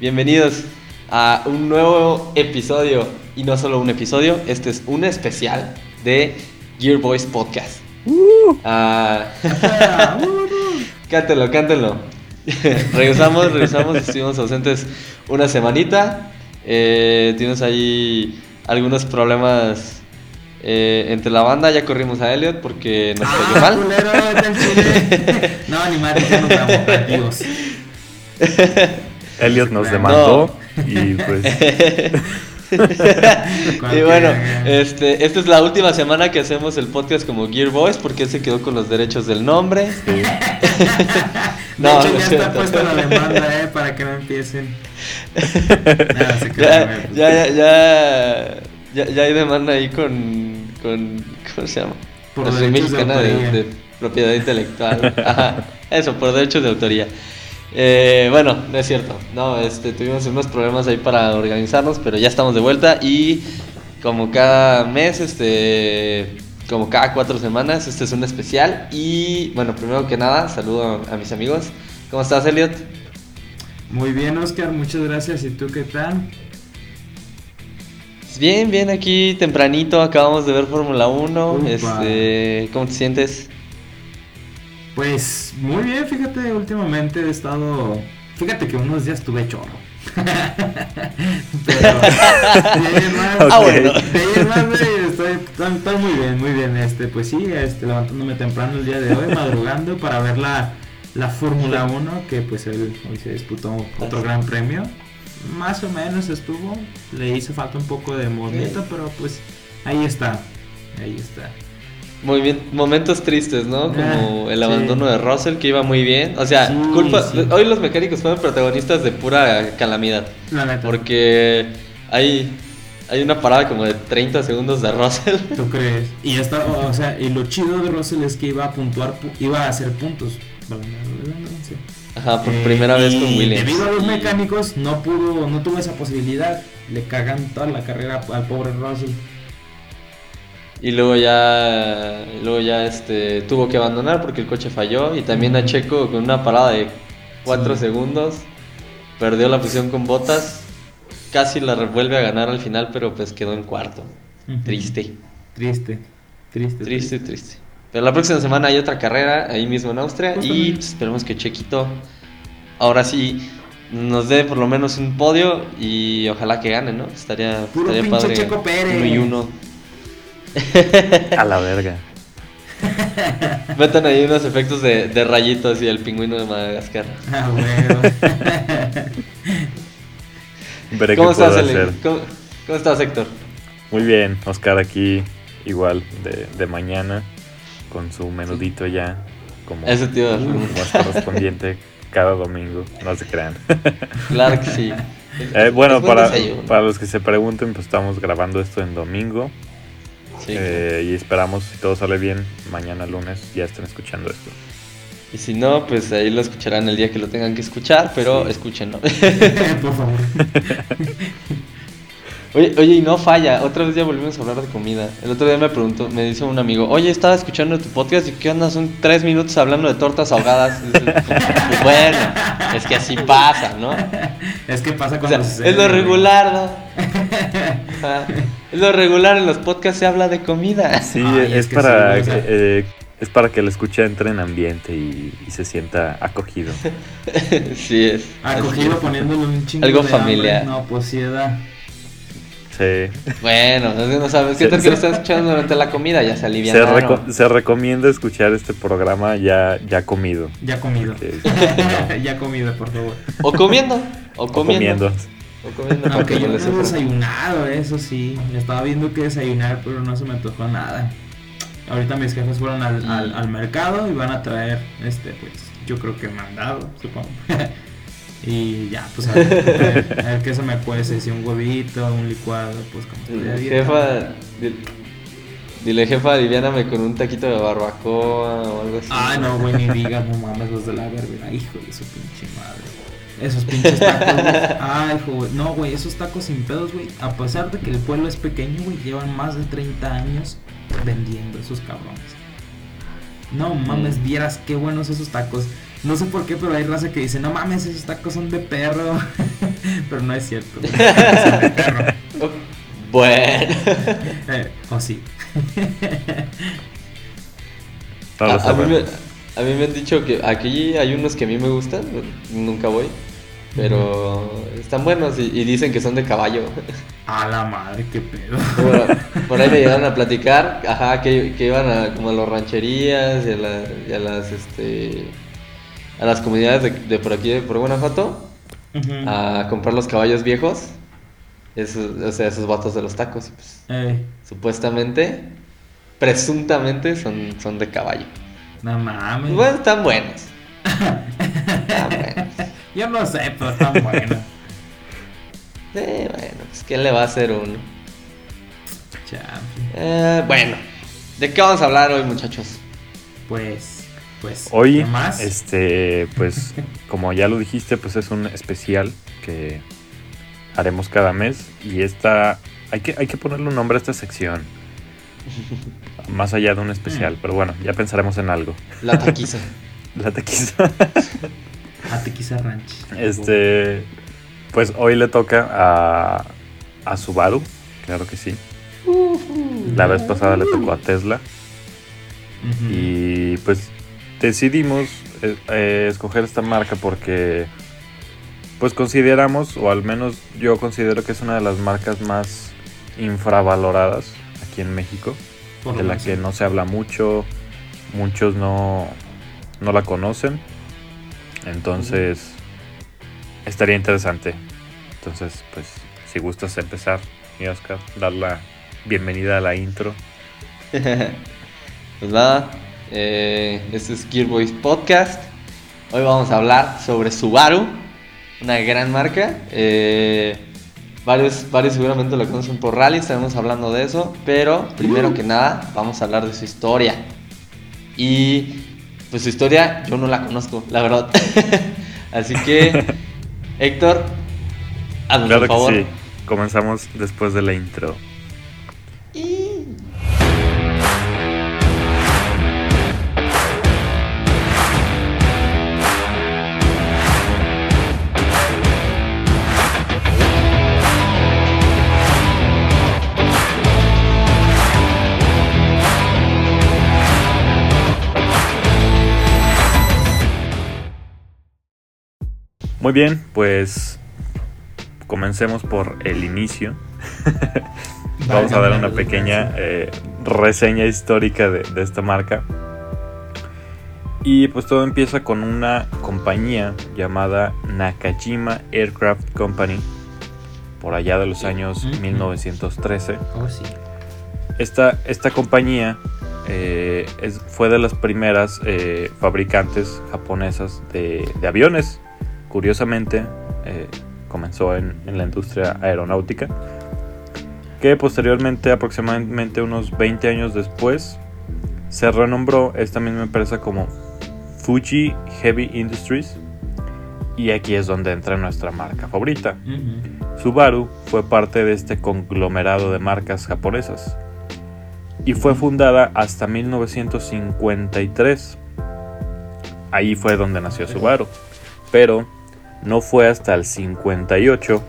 Bienvenidos a un nuevo episodio. Y no solo un episodio, este es un especial de Gear Boys Podcast. Ah, cántelo, cántelo. regresamos, regresamos, estuvimos ausentes una semanita. Eh, tuvimos ahí algunos problemas eh, entre la banda. Ya corrimos a Elliot porque nos cayó Ah, mal. culero. No, ni madre, ya nos vamos, adiós. Elliot nos demandó y pues y bueno, este, esta es la última semana que hacemos el podcast como Gear Boys porque él se quedó con los derechos del nombre. sí, De No, hecho, no ya es está puesta la demanda, eh, para que no empiecen. Nada, se crean, Ya, ya, ya, ya, ya, ya hay demanda ahí con, con ¿cómo se llama? Por La derechos de Mexicana de, autoría. de propiedad intelectual. Ajá, eso, por derechos de autoría. Eh, bueno, no es cierto. No, este, tuvimos unos problemas ahí para organizarnos, pero ya estamos de vuelta y como cada mes, este, como cada cuatro semanas, este es un especial. Y bueno, primero que nada, saludo a, a mis amigos. ¿Cómo estás, Elliot? Muy bien, Oscar, muchas gracias. ¿Y tú qué tal? Bien, bien, aquí tempranito acabamos de ver Fórmula 1. Upa. Este, ¿Cómo te sientes? Pues muy bien, fíjate, últimamente he estado. Fíjate que unos días tuve chorro. Pero. de ahí en más- Ah, bueno. estoy muy bien, muy bien. Este, pues sí, este, levantándome temprano el día de hoy, madrugando para ver la, la Fórmula 1, que pues él, hoy se disputó otro gran premio. Más o menos estuvo, le hizo falta un poco de movimiento, pero pues ahí está, ahí está. Muy bien, momentos tristes, ¿no? Como Ah, el sí. abandono de Russell, que iba muy bien. O sea, Sí, culpa. sí. Hoy los mecánicos fueron protagonistas de pura calamidad. La neta. Porque hay, hay una parada como de 30 segundos de Russell. ¿Tú crees? Y esta, o sea, y lo chido de Russell es que iba a puntuar, pu- iba a hacer puntos. Ajá, por Eh, primera vez con Williams. Debido a los mecánicos, no pudo, no tuvo esa posibilidad. Le cagan toda la carrera al pobre Russell. Y luego ya, luego ya este, tuvo que abandonar porque el coche falló. Y también a Checo con una parada de 4 Sí. segundos. Perdió la posición con botas. Casi la vuelve a ganar al final, pero pues quedó en cuarto. Triste, Triste, triste, triste, triste. Pero la próxima semana hay otra carrera ahí mismo en Austria. Y pues, esperemos que Chequito ahora sí nos dé por lo menos un podio. Y ojalá que gane, ¿no? Estaría, Puro estaría pinche padre. Checo Pérez. Uno y uno. a la verga. Metan ahí unos efectos de, de rayitos y el pingüino de Madagascar. Ah, bueno. Veré ¿Cómo qué estás, hacer. ¿Cómo, cómo estás, Héctor? Muy bien, Oscar aquí igual de, de mañana con su menudito ya como, Ese tío de como es correspondiente cada domingo, no se crean. Claro que sí. Eh, bueno, para, para los que se pregunten, pues estamos grabando esto en domingo Sí. eh, y esperamos, si todo sale bien, mañana lunes ya estén escuchando esto. Y si no, pues ahí lo escucharán el día que lo tengan que escuchar, pero Sí. escúchenlo. Por favor. Oye, oye, y no falla, otra vez ya volvimos a hablar de comida. El otro día me preguntó, me dice un amigo, oye, estaba escuchando tu podcast y qué onda, son tres minutos hablando de tortas ahogadas. Y "Pues bueno, es que así pasa, ¿no? Es que pasa O cuando sea, sucede, es lo regular, ¿no? Lo regular, en los podcasts se habla de comida. Sí, Ay, es, es que para sí, o sea- que, eh, es para que el escucha entre en ambiente y, y se sienta acogido. Sí es. Acogido así es. poniéndole un chingo Algo de hambre. familiar. No, pues sí da. Sí. Bueno, no sabes. ¿Qué tal que lo están escuchando durante la comida? Ya se reco- se recomienda escuchar este programa ya, ya comido. Ya comido. Ya comido, por favor. O comiendo. O comiendo. O comiendo. Para Aunque que yo no he desayunado, eso sí. Estaba viendo que desayunar, pero no se me antojó nada. Ahorita mis jefes fueron al, al, al mercado y van a traer, este, pues, yo creo que mandado, supongo. y ya, pues, a ver, a ver, qué se me cuece, si un huevito, un licuado, pues, como estoy dieta. Jefa, dile, dile, jefa, aliviáname con un taquito de barbacoa o algo así. Ay, no, güey, ni digas, no mames, los de la verga, hijo de su pinche madre. Esos pinches tacos, güey. Ay, güey. No, güey, esos tacos sin pedos, güey. A pesar de que el pueblo es pequeño, güey, llevan más de 30 años vendiendo esos cabrones. No mames, vieras qué buenos esos tacos. No sé por qué, pero hay raza que dice, no mames, esos tacos son de perro. pero no es cierto. Son de perro. Bueno. Eh, o sí. No lo a, a mí me, sabemos. a mí me han dicho que aquí hay unos que a mí me gustan, nunca voy, pero están buenos y, y dicen que son de caballo. A la madre, qué pedo. Por, por ahí me llegaron a platicar, ajá, que, que iban a como a las rancherías y a, la- y a las este a las comunidades de, de por aquí de por Guanajuato Ujú. a comprar los caballos viejos. Esos, o sea, esos vatos de los tacos. pues, Eh, supuestamente, presuntamente son, son de caballo. no mames. Bueno, están buenos. Están buenos. Yo no sé, pero están buenos. Sí, bueno, pues ¿qué le va a hacer uno? Eh, bueno, ¿de qué vamos a hablar hoy, muchachos? Pues, pues. Hoy, ¿qué más? este, pues, como ya lo dijiste, pues es un especial que haremos cada mes y esta, hay que, hay que ponerle un nombre a esta sección, más allá de un especial, Mm. pero bueno, ya pensaremos en algo. La taquiza. La taquiza. A Ranch. Este, pues hoy le toca a, a Subaru, claro que sí. La vez pasada le tocó a Tesla. Y pues decidimos eh, eh, escoger esta marca porque pues consideramos, o al menos yo considero que es una de las marcas más infravaloradas aquí en México, Por de la que no se habla mucho, muchos no, no la conocen. Entonces estaría interesante. Entonces, pues si gustas empezar, mi Oscar, dar la bienvenida a la intro. Pues nada, eh, este es Gear Boys Podcast. Hoy vamos a hablar sobre Subaru, una gran marca. Eh, varios, varios seguramente lo conocen por rally, estaremos hablando de eso. Pero primero que nada, vamos a hablar de su historia. Y pues su historia yo no la conozco, la verdad. Así que, Héctor, haznos Claro por favor. que sí. Comenzamos después de la intro. Muy bien, pues comencemos por el inicio. Vamos a dar una pequeña eh, reseña histórica de, de esta marca. Y pues todo empieza con una compañía llamada Nakajima Aircraft Company, por allá de los años Ujú. 1913. Oh, sí. Esta, esta compañía eh, es- fue de las primeras eh, fabricantes japonesas de, de aviones. Curiosamente, eh, comenzó en, en la industria aeronáutica. Que posteriormente, aproximadamente unos 20 años después, se renombró esta misma empresa como Fuji Heavy Industries. Y aquí es donde entra nuestra marca favorita. Subaru fue parte de este conglomerado de marcas japonesas y fue fundada hasta 1953. Ahí fue donde nació Subaru, pero no fue hasta el 58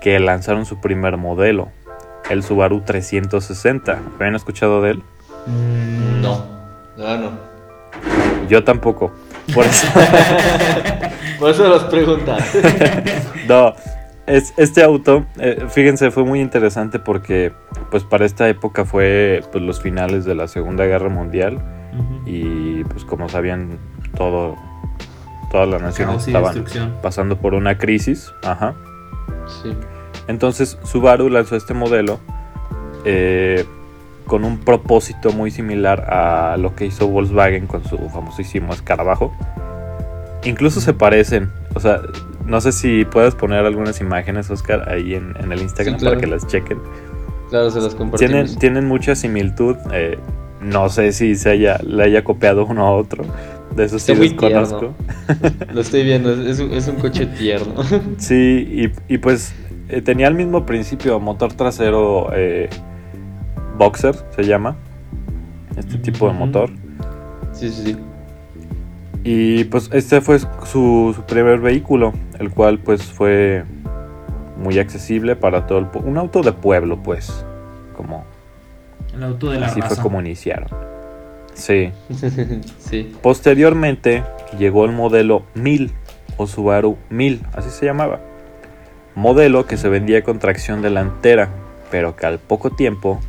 que lanzaron su primer modelo, el Subaru 360. ¿Habían escuchado de él? Mm, No, no, no. Yo tampoco. Por eso, Por eso los preguntas. no, es, este auto, eh, fíjense, fue muy interesante porque pues para esta época fue pues, los finales de la Segunda Guerra Mundial y pues como sabían todo, todas las naciones estaban pasando por una crisis. Ajá. Sí. Entonces Subaru lanzó este modelo eh, con un propósito muy similar a lo que hizo Volkswagen con su famosísimo escarabajo. Incluso se parecen. O sea, no sé si puedes poner algunas imágenes, Oscar, ahí en, en el Instagram Sí, claro. para que las chequen. Claro, se las compartimos. Tienen, tienen mucha similitud. eh, no sé si se haya, le haya copiado uno a otro. De eso sí desconozco. Lo estoy viendo, es, es un, coche tierno. Sí, y, y pues eh, tenía el mismo principio, motor trasero eh, boxer se llama, este tipo de motor. Sí, sí, sí. Y pues este fue su, su primer vehículo, el cual pues fue muy accesible para todo el pue- un auto de pueblo pues, como El auto de la así raza. fue como iniciaron. Sí. sí. Posteriormente llegó el modelo 1000 o Subaru 1000, así se llamaba. Modelo que se vendía con tracción delantera, pero que al poco tiempo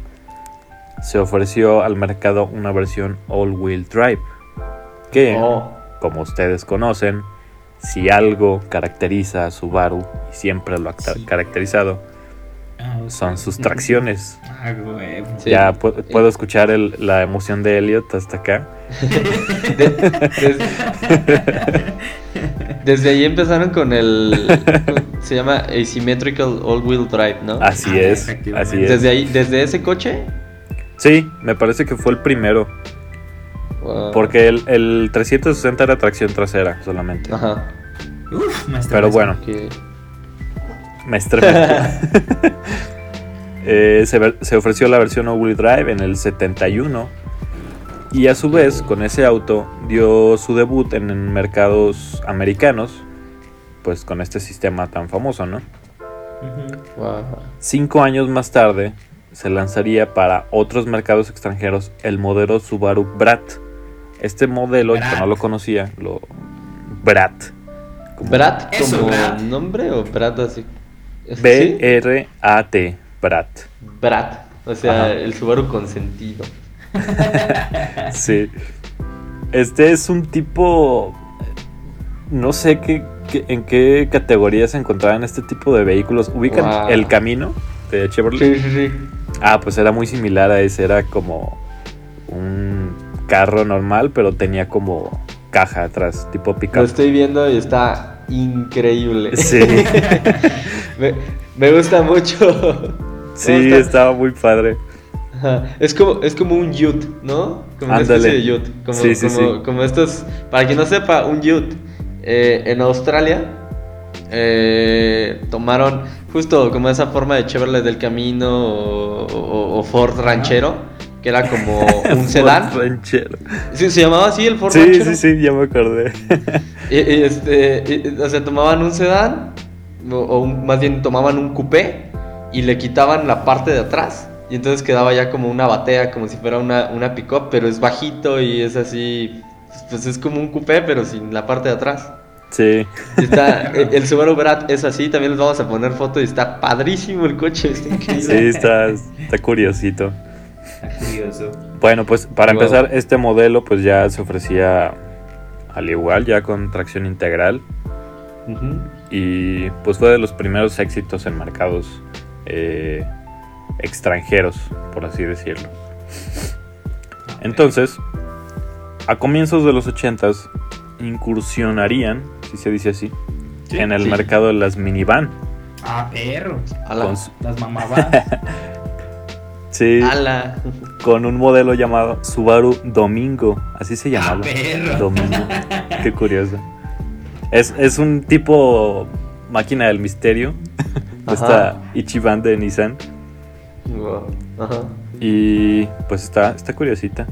se ofreció al mercado una versión all-wheel drive. Que, Oh, como ustedes conocen, si algo caracteriza a Subaru y siempre lo ha Sí. caracterizado. Son sus tracciones. Ah, güey. sí. Ya pu- puedo escuchar el- la emoción de Elliot hasta acá. De- desde, desde ahí empezaron con el. Se llama Asymmetrical All Wheel Drive, ¿no? Así Ah, es, así es. Desde ahí, desde ese coche. Sí, me parece que fue el primero. Wow. Porque el, el 360 era tracción trasera solamente. Ajá. Uf, me Pero bueno, que- me estremezco. Eh, se, ofreció la versión all-wheel drive en el 71. Y a su vez, con ese auto, dio su debut en, en mercados americanos. Pues con este sistema tan famoso, ¿no? Wow. Cinco años más tarde, se lanzaría para otros mercados extranjeros el modelo Subaru Brat. Este modelo, Brat. que no lo conocía, lo Brat. Como ¿Brat Eso, como Brat. nombre o Brat así? B-R-A-T, Brat. Brat. O sea, Ajá. el Subaru consentido. Sí. Este es un tipo. No sé qué, qué- en qué categoría se encontraban este tipo de vehículos. ¿Ubican Wow. el camino de Chevrolet? Sí, sí, sí. Ah, pues era muy similar a ese. Era como un carro normal, pero tenía como caja atrás, tipo Lo pickup. estoy viendo y está increíble. Sí, me, me gusta mucho. sí, estaba muy padre. Ajá. Es como, es como un yute, ¿no? Como una Ándale. especie de yute. Como, Sí, sí, como, sí. como estos. Para quien no sepa, un yute. eh, en Australia eh, tomaron justo como esa forma de Chevrolet del Camino o, o- o Ford Ranchero, que era como un sedán. Ford Ranchero. Sí, se llamaba así el Ford Sí, Ranchero. sí, sí, ya me acordé. Y- y este, y- o sea, tomaban un sedán, o, o un- más bien tomaban un coupé y le quitaban la parte de atrás. Y entonces quedaba ya como una batea, como si fuera una, una pick-up, pero es bajito y es así. Pues es como un coupé, pero sin la parte de atrás. Sí. Está, el, el Subaru Brat es así, también les vamos a poner foto y está padrísimo el coche, está increíble. Sí, está, está curiosito. Está curioso. Bueno, pues para Wow. empezar, este modelo pues ya se ofrecía al igual, ya con tracción integral. Y pues fue de los primeros éxitos en mercados eh, extranjeros, por así decirlo. Entonces, a comienzos de los 80s, incursionarían, si se dice así, Sí, en el sí. mercado de las minivan. Ah, perro. Ala. Con, su- Las mamabas. sí, Ala. con un modelo llamado Subaru Domingo, así se ah, llamaba. Domingo. Qué curioso. Es, es un tipo máquina del misterio. Ajá. Esta Ichiban de Nissan. Wow. Ajá. Y pues está, está curiosita.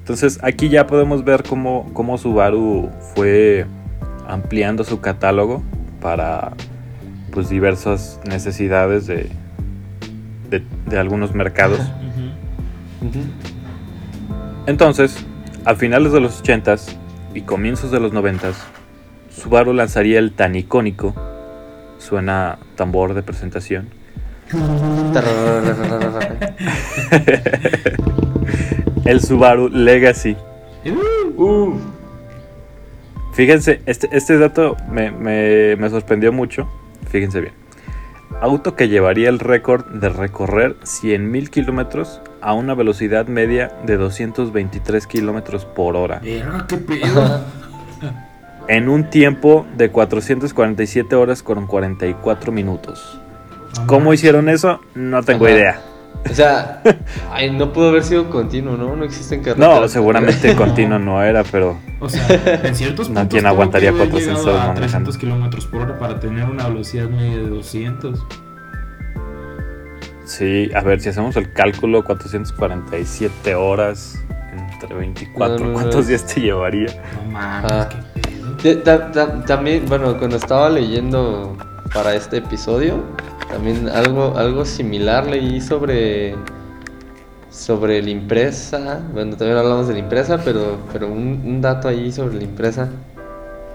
Entonces aquí ya podemos ver cómo, cómo Subaru fue ampliando su catálogo para pues diversas necesidades de, de, de algunos mercados. Entonces, a finales de los 80s y comienzos de los 90s, Subaru lanzaría el tan icónico, suena tambor de presentación, el Subaru Legacy. Uh, Fíjense, este, este dato me, me- me sorprendió mucho. Fíjense bien. Auto que llevaría el récord de recorrer 100.000 kilómetros a una velocidad media de 223 kilómetros por hora. Qué pedo. En un tiempo de 447 horas con 44 minutos. ¿Cómo hicieron eso? No tengo idea. O sea, ay, no pudo haber sido continuo, ¿no? No existen carreteras. No, seguramente continuo no era, pero O sea, en ciertos No, puntos. ¿quién tuvo aguantaría que haber 400 llegado horas a 300 manejando? kilómetros por hora para tener una velocidad media de 200. sí, a ver si hacemos el cálculo, 447 horas en Entre 24. No, no, no, ¿Cuántos días te llevaría? No mames, Ah. qué pedo. También, bueno, cuando estaba leyendo para este episodio, también algo, algo similar leí sobre sobre la impresa. Bueno, también hablamos de la impresa, pero, pero un, un dato ahí sobre la impresa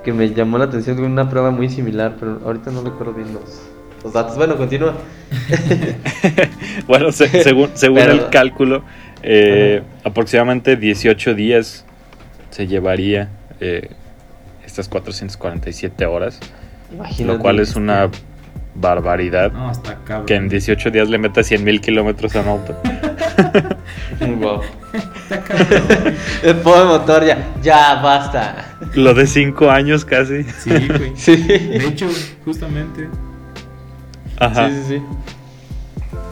que me llamó la atención con una prueba muy similar, pero ahorita no recuerdo bien los, los datos. Bueno, continúa. Bueno, se- según, según Pero- el cálculo, eh, aproximadamente 18 días se llevaría eh, estas 447 horas, Imagínate. lo cual es una barbaridad. No, está cabrón. Que en 18 días le metas 100 mil kilómetros a un auto. Wow. Está cabrón. El pobre motor ya, ya basta. Lo de 5 años casi. Sí, güey. Sí. De hecho, justamente. Ajá. Sí, sí, sí.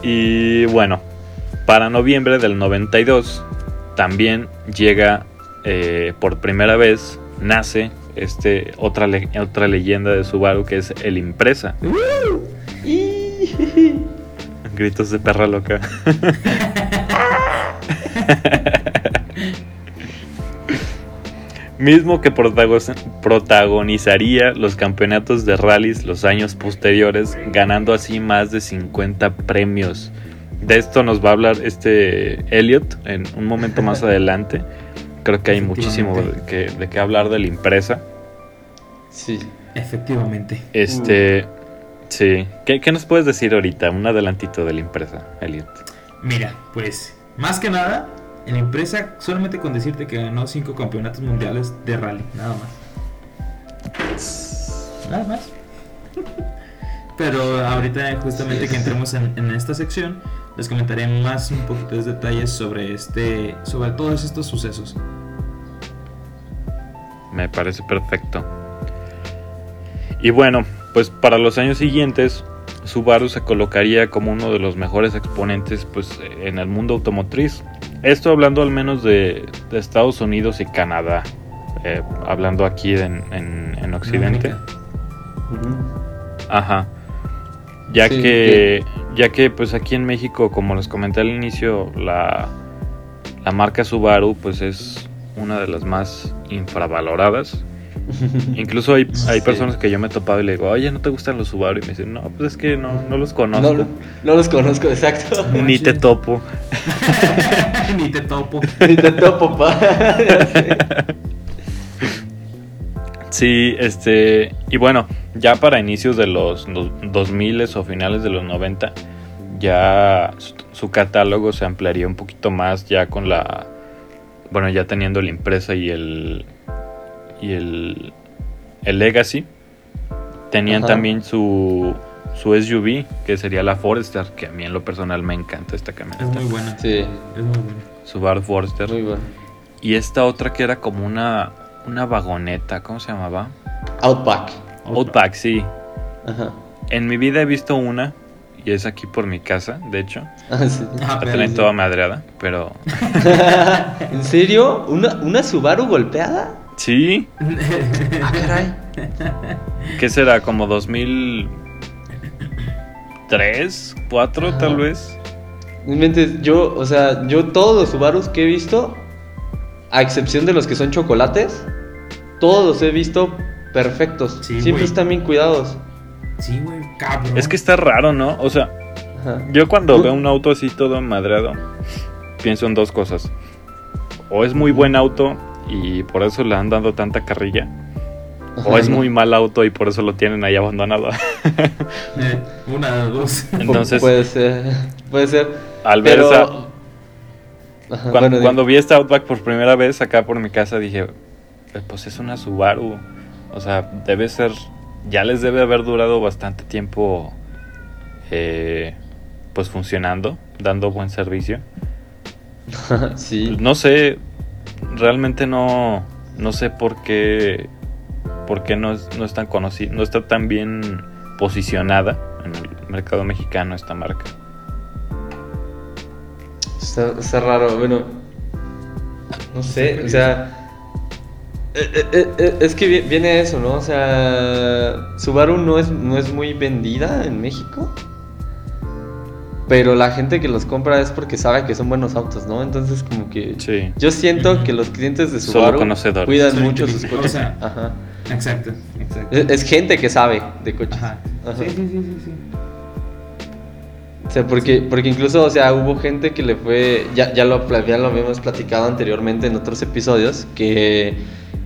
Y bueno, para noviembre del 92 también llega eh, por primera vez, nace este, otra, le- otra leyenda de Subaru que es el Impresa. Gritos de perra loca. Mismo que protago- protagonizaría los campeonatos de rallies los años posteriores, ganando así más de 50 premios. De esto nos va a hablar este Elliot en un momento más adelante. Creo que hay muchísimo de qué hablar de la impresa. Sí. Efectivamente. Este, sí. ¿Qué, qué nos puedes decir ahorita? Un adelantito de la impresa, Elliot. Mira, pues, más que nada, en la empresa, solamente con decirte que ganó cinco campeonatos mundiales de rally, nada más. Nada más. Pero ahorita, justamente que entremos en, en esta sección, les comentaré más un poquito de detalles sobre este, sobre todos estos sucesos. Me parece perfecto. Y bueno, pues para los años siguientes, Subaru se colocaría como uno de los mejores exponentes pues, en el mundo automotriz. Esto hablando al menos de, de Estados Unidos y Canadá. eh, hablando aquí en, en- en Occidente. Ajá. Ya Sí, que, ya que pues aquí en México, como les comenté al inicio, la, la marca Subaru pues es una de las más infravaloradas. Incluso hay, hay Sí. personas que yo me he topado y le digo, oye, ¿no te gustan los Subaru? Y me dicen, no, pues es que no, no los conozco. No, no los conozco, exacto. Ni te topo. Ni te topo. Ni te topo, pa. Sí, este, y bueno, ya para inicios de los dos- 2000 o finales de los 90, ya su, su catálogo se ampliaría un poquito más ya con la, bueno, ya teniendo la impresa y el, y el, el Legacy. Tenían Ajá. también su, su SUV, que sería la Forester, que a mí en lo personal me encanta esta Es camioneta. muy buena. Sí, Es muy buena. Subaru Forester. muy bueno. Y esta otra que era como una, una vagoneta, ¿cómo se llamaba? Outback. Outback, sí. Ajá. En mi vida he visto una, y es aquí por mi casa, de hecho. Ah, sí. Ah, La tienen toda madreada, pero ¿En serio? ¿Una, ¿Una Subaru golpeada? Sí, Ah, caray. ¿qué será? Como 2003, 4 Ajá. tal vez. Yo, o sea, yo todos los Subarus que he visto, a excepción de los que son chocolates, todos los he visto perfectos. Sí, Siempre están bien cuidados. Sí, güey, cabrón. Es que está raro, ¿no? O sea, Ajá. yo cuando veo un auto así todo madreado, pienso en dos cosas. O es muy buen auto y por eso le han dado tanta carrilla. O es muy mal auto y por eso lo tienen ahí abandonado. Eh, una dos. Entonces, Puede ser, puede ser. al ver Pero... esa, Ajá, Cuando, bueno, cuando vi esta Outback por primera vez acá por mi casa dije, "Eh, pues es una Subaru. O sea, debe ser, ya les debe haber durado bastante tiempo, eh, pues funcionando, dando buen servicio. sí. No sé, realmente no, no sé por qué, por qué no, es, no es tan conocida, no está tan bien posicionada en el mercado mexicano esta marca. Está, está raro, bueno. No sé, o sea. eh, eh, eh, Es que vi- viene eso, ¿no? O sea. Subaru no es, no es muy vendida en México. Pero la gente que los compra es porque sabe que son buenos autos, ¿no? Entonces como que Sí. yo siento que los clientes de Subaru cuidan mucho sus coches. O sea, Ajá. Exacto, exacto. Es, es gente que sabe de coches. Ajá. Ajá. Sí, sí, sí, sí, sí. O sea, porque, porque incluso, o sea, hubo gente que le fue, ya, ya, lo, ya lo habíamos platicado anteriormente en otros episodios, que,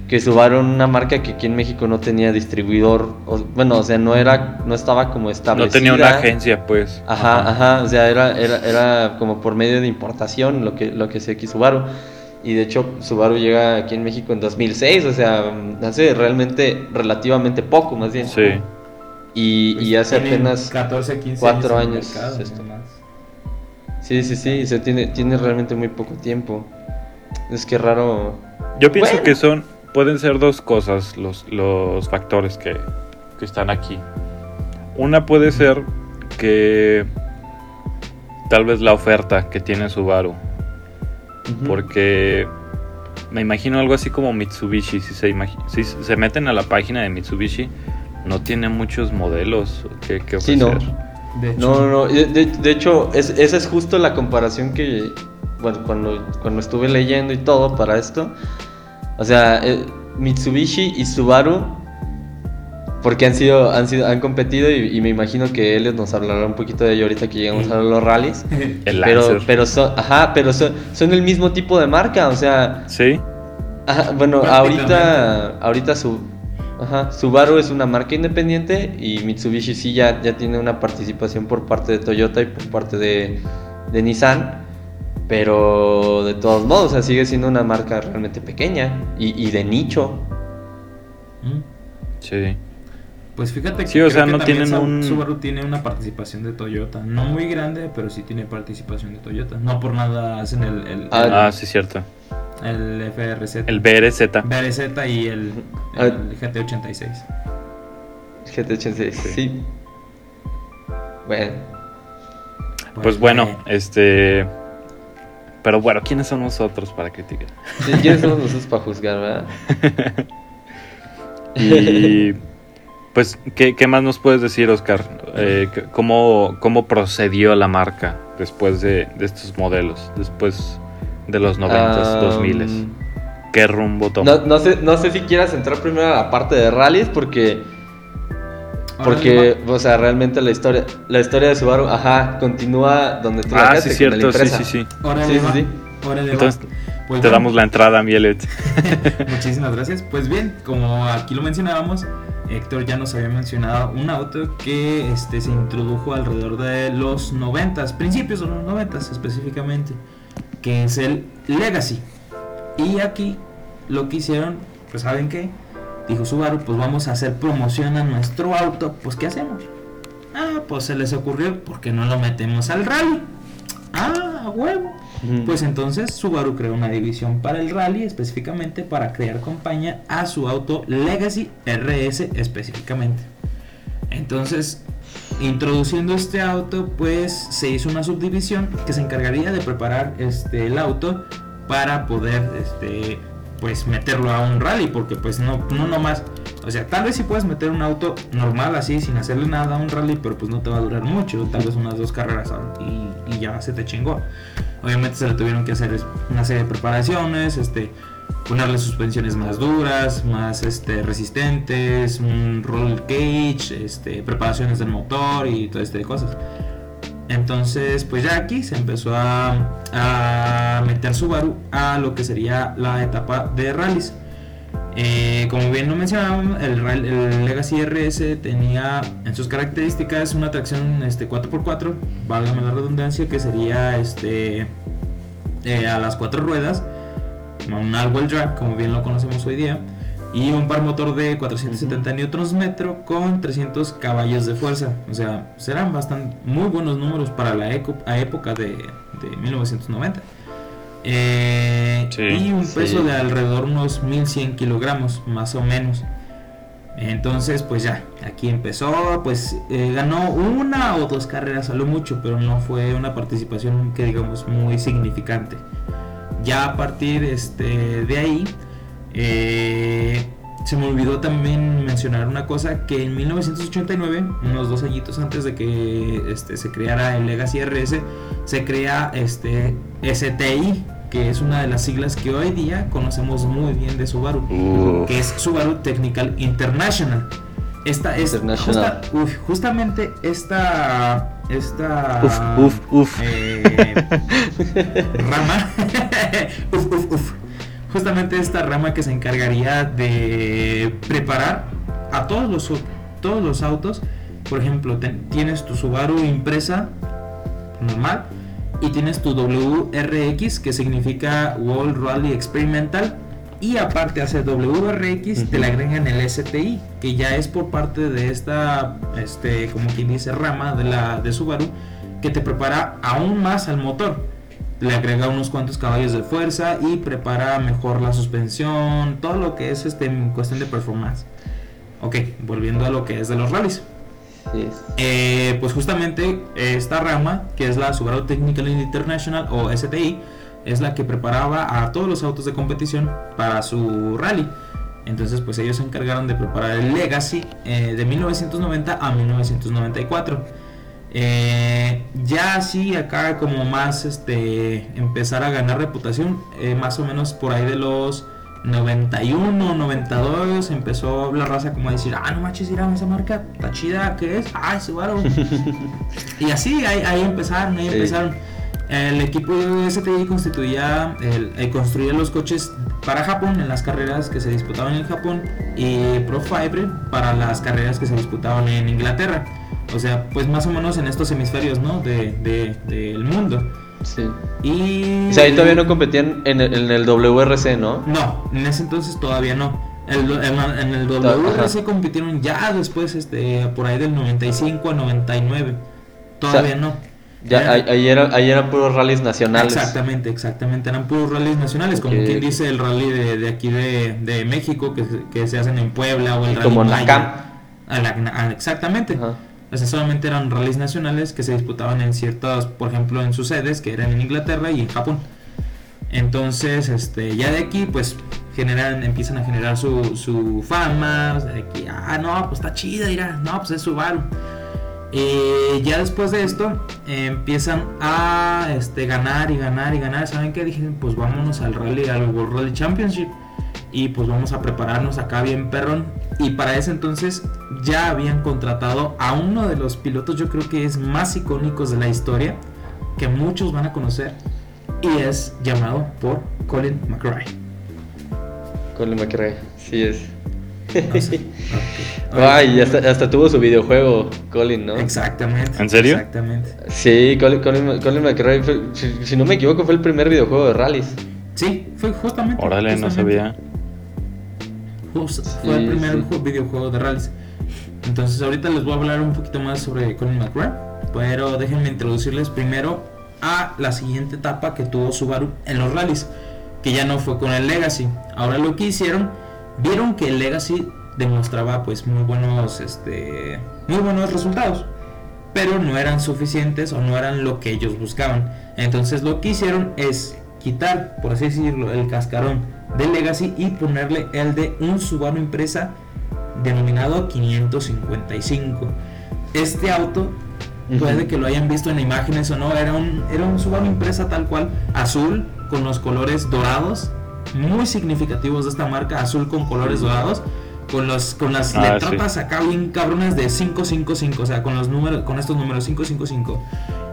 que Subaru una marca que aquí en México no tenía distribuidor, o- bueno, o sea, no era, no estaba como No establecida. tenía una agencia, pues. Ajá, ajá, o sea, era, era, era como por medio de importación lo que, lo que hacía aquí Subaru. Y de hecho, Subaru llega aquí en México en 2006, o sea, hace realmente, relativamente poco, más bien. Sí. Y, Pues y hace tienen apenas 14, 15 cuatro en el años mercado, esto. no más. Sí, sí, sí, se tiene, tiene realmente muy poco tiempo. Es que raro. Yo pienso Bueno. que son, pueden ser dos cosas los, los factores que, que están aquí. Una puede ser que tal vez la oferta que tiene Subaru, porque me imagino algo así como Mitsubishi, si se, si se meten a la página de Mitsubishi, no tiene muchos modelos que, que Sí, ofrecer. no. De hecho, No, no, no. De, de- de hecho, es- esa es justo la comparación que. Bueno, cuando, cuando estuve leyendo y todo para esto. O sea, eh, Mitsubishi y Subaru. Porque han sido, han sido, han competido y, y me imagino que Elliot nos hablará un poquito de ello ahorita que lleguemos a los rallies. El Pero, Lancer. pero son, ajá, pero son, son el mismo tipo de marca, o sea, Sí, Ajá, bueno, ahorita, ahorita su, ajá, Subaru es una marca independiente y Mitsubishi sí ya, ya tiene una participación por parte de Toyota y por parte de, de Nissan, pero de todos modos, o sea, sigue siendo una marca realmente pequeña y, y de nicho. Mm. sí. Pues fíjate que Sí, o creo sea, que no también tienen Sa- un- Subaru tiene una participación de Toyota, no muy grande, pero sí tiene participación de Toyota. No por nada hacen el, el, Ah, Ah, sí, cierto. el, FRZ, El BRZ. BRZ y el, Ah. el GT86. GT86, sí. Bueno, Pues bueno, este. Pero bueno, ¿quiénes son nosotros para criticar? ¿quiénes somos nosotros para juzgar, verdad? Y. Pues, ¿qué, qué más nos puedes decir, Oscar? Eh, ¿cómo, ¿Cómo procedió la marca después de, de estos modelos? Después de los 90s, Ah, 2000s. ¿Qué rumbo tomó? No, no sé, no sé si quieras entrar primero a la parte de rallies porque Porque, o sea, realmente la historia, la historia de Subaru, ajá, continúa donde tú ah, sí, cierto, sí, sí, sí. Órale, Sí, sí, órale. Entonces, Pues Te bueno, damos la entrada, Mielet. Muchísimas gracias. Pues bien, como aquí lo mencionábamos, Héctor ya nos había mencionado un auto que este, se introdujo alrededor de los 90, principios de los 90 específicamente, que es el Legacy. Y aquí lo que hicieron, pues saben qué, dijo Subaru, pues vamos a hacer promoción a nuestro auto, pues ¿qué hacemos? Ah, pues se les ocurrió, ¿por qué no lo metemos al rally? Ah, huevo. Pues entonces Subaru creó una división para el rally específicamente para crear compañía a su auto Legacy RS específicamente. Entonces, introduciendo este auto, pues se hizo una subdivisión que se encargaría de preparar este el auto para poder este pues meterlo a un rally porque pues no no nomás o sea, tal vez si puedes meter un auto normal así, sin hacerle nada a un rally, pero pues no te va a durar mucho, tal vez unas dos carreras y, ya se te chingó. Obviamente se le tuvieron que hacer una serie de preparaciones, este, ponerle suspensiones más duras, más este, resistentes, un roll cage, este, preparaciones del motor y todo este de cosas. Entonces, pues ya aquí se empezó a, a meter Subaru a lo que sería la etapa de rallies. Eh, como bien lo mencionábamos, el, Legacy RS tenía en sus características una tracción este, 4x4, válgame la redundancia, que sería este, eh, a las cuatro ruedas, un all-wheel drive, como bien lo conocemos hoy día, y un par motor de 470 Nm con 300 caballos de fuerza. O sea, serán bastante muy buenos números para la eco- a época de, de 1990. Eh, Sí, y un sí. peso de alrededor unos 1100 kilogramos, más o menos. Entonces, pues ya, aquí empezó, pues eh, ganó una o dos carreras a lo mucho, pero no fue una participación que digamos muy significante. Ya a partir este, de ahí, eh, se me olvidó también mencionar una cosa, que en 1989, unos dos añitos antes de que este, se creara el Legacy RS, se crea este STI, que es una de las siglas que hoy día conocemos muy bien de Subaru, que es Subaru Technical International. Esta es International. justa- uf, justamente esta esta Uf, uf, uf. eh, rama. justamente esta rama que se encargaría de preparar a todos los todos los autos. Por ejemplo tienes tu Subaru impresa normal y tienes tu WRX que significa World Rally Experimental y aparte hace WRX te le agregan el STI que ya es por parte de esta este como quien dice rama de la de Subaru que te prepara aún más al motor le agrega unos cuantos caballos de fuerza y prepara mejor la suspensión todo lo que es este cuestión de performance ok volviendo a lo que es de los rallies Sí, eh, pues justamente esta rama, que es la Subaru Technical International o STI, es la que preparaba a todos los autos de competición para su rally. Entonces, pues ellos se encargaron de preparar el Legacy eh, de 1990 a 1994. Eh, ya así acá como más este empezar a ganar reputación, eh, más o menos por ahí de los 91, 92 empezó la raza como a decir, ah, no manches, mira esa marca, está chida, ¿qué es? Ah, Subaru. y así, ahí, ahí empezaron, ahí Sí. empezaron. El equipo de STI constituía, el, eh, construía los coches para Japón en las carreras que se disputaban en Japón y Pro Fibre para las carreras que se disputaban en Inglaterra. O sea, pues más o menos en estos hemisferios, ¿no? De, de- del mundo. Sí. Y... O sea, ahí todavía no competían en el, en el WRC, ¿no? No, en ese entonces todavía no. El- en, en el Ajá. WRC compitieron ya después, este, por ahí del 95 a 99. Todavía O sea, no. Ya, ahí, ahí era, ahí eran puros rallies nacionales. Exactamente, exactamente. Eran puros rallies nacionales, como quien dice el rally de, de aquí de, de México, que, se- que se hacen en Puebla, o el rally como en la Maya. CAM. A la- a- exactamente. Ajá. O sea, solamente eran rallies nacionales que se disputaban en ciertas, por ejemplo, en sus sedes, que eran en Inglaterra y en Japón. Entonces, este, ya de aquí, pues, generan, empiezan a generar su, su fama. o sea, de que, ah, no, pues está chida, mira, no, pues es Subaru. Y ya después de esto, eh, empiezan a este, ganar y ganar y ganar. ¿Saben qué? Dije, pues vámonos al rally, al World Rally Championship. Y pues vamos a prepararnos acá bien perrón. Y para ese entonces ya habían contratado a uno de los pilotos, yo creo que es más icónicos de la historia, que muchos van a conocer. Y es llamado por Colin McRae. Colin McRae. Sí es. No sé. Ay, hasta, hasta tuvo su videojuego, Colin, ¿no? Exactamente. ¿En serio? Exactamente. Sí, Colin, Colin, Colin McRae, fue- si, si no me equivoco, fue el primer videojuego de rallies. Sí, fue justamente. Órale, no justamente. Sí, fue el primer sí. videojuego de rallies. Entonces ahorita les voy a hablar un poquito más sobre Colin McRae, pero déjenme introducirles primero a la siguiente etapa que tuvo Subaru en los rallies, que ya no fue con el Legacy. Ahora lo que hicieron, vieron que el Legacy demostraba pues muy buenos este muy buenos resultados, pero no eran suficientes o no eran lo que ellos buscaban. Entonces lo que hicieron es quitar, por así decirlo, el cascarón del Legacy y ponerle el de un Subaru Impresa denominado 555. Este auto puede Ujú. que lo hayan visto en imágenes o no, era un, era un Subaru Impresa tal cual, azul con los colores dorados, muy significativos de esta marca, azul con colores dorados. Con, los, con las Ah, letrotas acá bien cabronas de 555, o sea, con los números, con estos números 555.